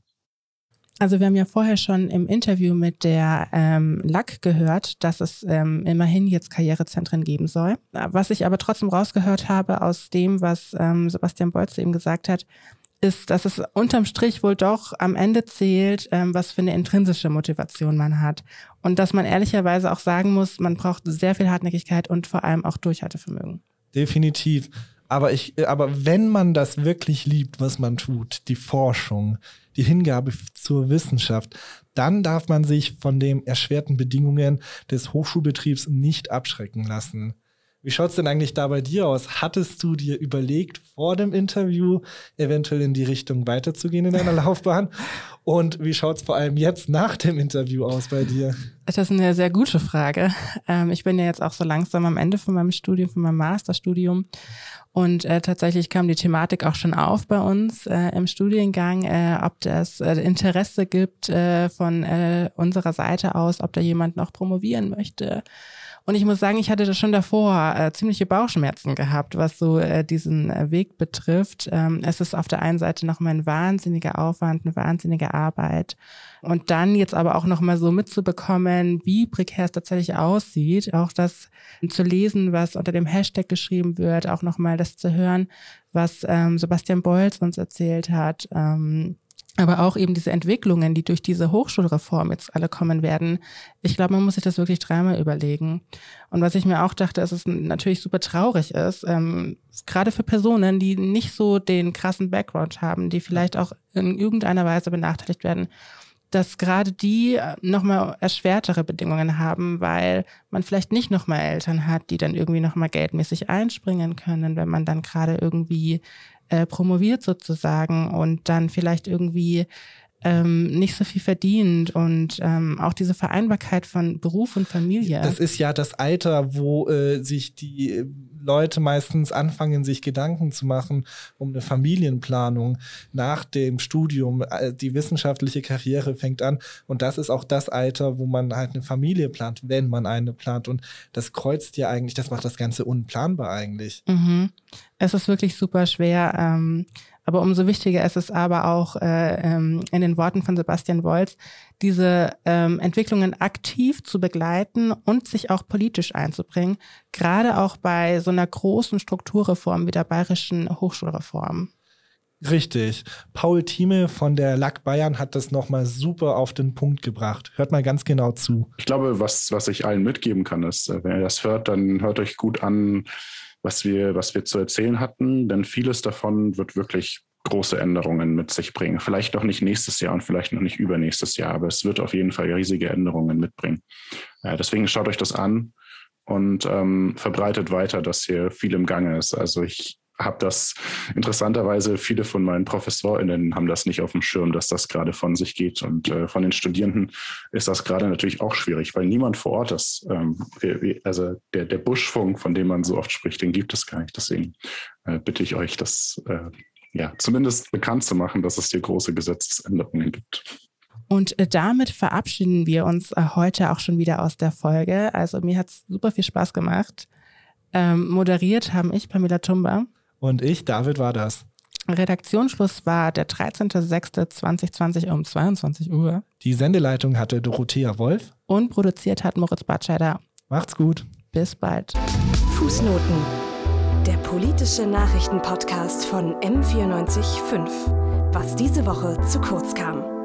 Also wir haben ja vorher schon im Interview mit der ähm, LAC gehört, dass es ähm, immerhin jetzt Karrierezentren geben soll. Was ich aber trotzdem rausgehört habe aus dem, was ähm, Sebastian Bolz eben gesagt hat, ist, dass es unterm Strich wohl doch am Ende zählt, ähm, was für eine intrinsische Motivation man hat. Und dass man ehrlicherweise auch sagen muss, man braucht sehr viel Hartnäckigkeit und vor allem auch Durchhaltevermögen. Definitiv. Aber ich, aber wenn man das wirklich liebt, was man tut, die Forschung, die Hingabe zur Wissenschaft, dann darf man sich von den erschwerten Bedingungen des Hochschulbetriebs nicht abschrecken lassen. Wie schaut es denn eigentlich da bei dir aus? Hattest du dir überlegt, vor dem Interview eventuell in die Richtung weiterzugehen in deiner Laufbahn? Und wie schaut es vor allem jetzt nach dem Interview aus bei dir? Das ist eine sehr gute Frage. Ähm, ich bin ja jetzt auch so langsam am Ende von meinem Studium, von meinem Masterstudium. Und äh, tatsächlich kam die Thematik auch schon auf bei uns äh, im Studiengang, äh, ob das äh, Interesse gibt äh, von äh, unserer Seite aus, ob da jemand noch promovieren möchte und ich muss sagen, ich hatte das schon davor äh, ziemliche Bauchschmerzen gehabt, was so äh, diesen äh, Weg betrifft. Ähm, es ist auf der einen Seite nochmal ein wahnsinniger Aufwand, eine wahnsinnige Arbeit. Und dann jetzt aber auch nochmal so mitzubekommen, wie prekär es tatsächlich aussieht, auch das zu lesen, was unter dem Hashtag geschrieben wird, auch nochmal das zu hören, was ähm, Sebastian Bolz uns erzählt hat. Ähm, aber auch eben diese Entwicklungen, die durch diese Hochschulreform jetzt alle kommen werden. Ich glaube, man muss sich das wirklich dreimal überlegen. Und was ich mir auch dachte, ist, dass es natürlich super traurig ist, ähm, gerade für Personen, die nicht so den krassen Background haben, die vielleicht auch in irgendeiner Weise benachteiligt werden, dass gerade die äh, nochmal erschwertere Bedingungen haben, weil man vielleicht nicht nochmal Eltern hat, die dann irgendwie nochmal geldmäßig einspringen können, wenn man dann gerade irgendwie äh, promoviert sozusagen und dann vielleicht irgendwie ähm, nicht so viel verdient und ähm, auch diese Vereinbarkeit von Beruf und Familie. Das ist ja das Alter, wo äh, sich die Leute meistens anfangen, sich Gedanken zu machen um eine Familienplanung nach dem Studium. Äh, die wissenschaftliche Karriere fängt an und das ist auch das Alter, wo man halt eine Familie plant, wenn man eine plant. Und das kreuzt ja eigentlich, das macht das Ganze unplanbar eigentlich. Mhm. Es ist wirklich super schwer. Ähm, Aber umso wichtiger ist es aber auch äh, ähm, in den Worten von Sebastian Wolz, diese ähm, Entwicklungen aktiv zu begleiten und sich auch politisch einzubringen, gerade auch bei so einer großen Strukturreform wie der bayerischen Hochschulreform. Richtig. Paul Thieme von der Lack Bayern hat das nochmal super auf den Punkt gebracht. Hört mal ganz genau zu. Ich glaube, was, was ich allen mitgeben kann, ist, äh, wenn ihr das hört, dann hört euch gut an, was wir, was wir zu erzählen hatten, denn vieles davon wird wirklich große Änderungen mit sich bringen. Vielleicht noch nicht nächstes Jahr und vielleicht noch nicht übernächstes Jahr, aber es wird auf jeden Fall riesige Änderungen mitbringen. Ja, deswegen schaut euch das an und ähm, verbreitet weiter, dass hier viel im Gange ist. Also ich habe das interessanterweise, viele von meinen ProfessorInnen haben das nicht auf dem Schirm, dass das gerade von sich geht. Und äh, von den Studierenden ist das gerade natürlich auch schwierig, weil niemand vor Ort ist. Ähm, also der, der Buschfunk, von dem man so oft spricht, den gibt es gar nicht. Deswegen äh, bitte ich euch, das äh, ja, zumindest bekannt zu machen, dass es hier große Gesetzesänderungen gibt. Und äh, damit verabschieden wir uns äh, heute auch schon wieder aus der Folge. Also mir hat es super viel Spaß gemacht. Ähm, moderiert haben ich, Pamela Tumba. Und ich, David, war das. Redaktionsschluss war der 13.06.2020 um 22 Uhr. Die Sendeleitung hatte Dorothea Wolf. Und produziert hat Moritz Batscheider. Macht's gut. Bis bald. Fußnoten. Der politische Nachrichtenpodcast von M945. Was diese Woche zu kurz kam.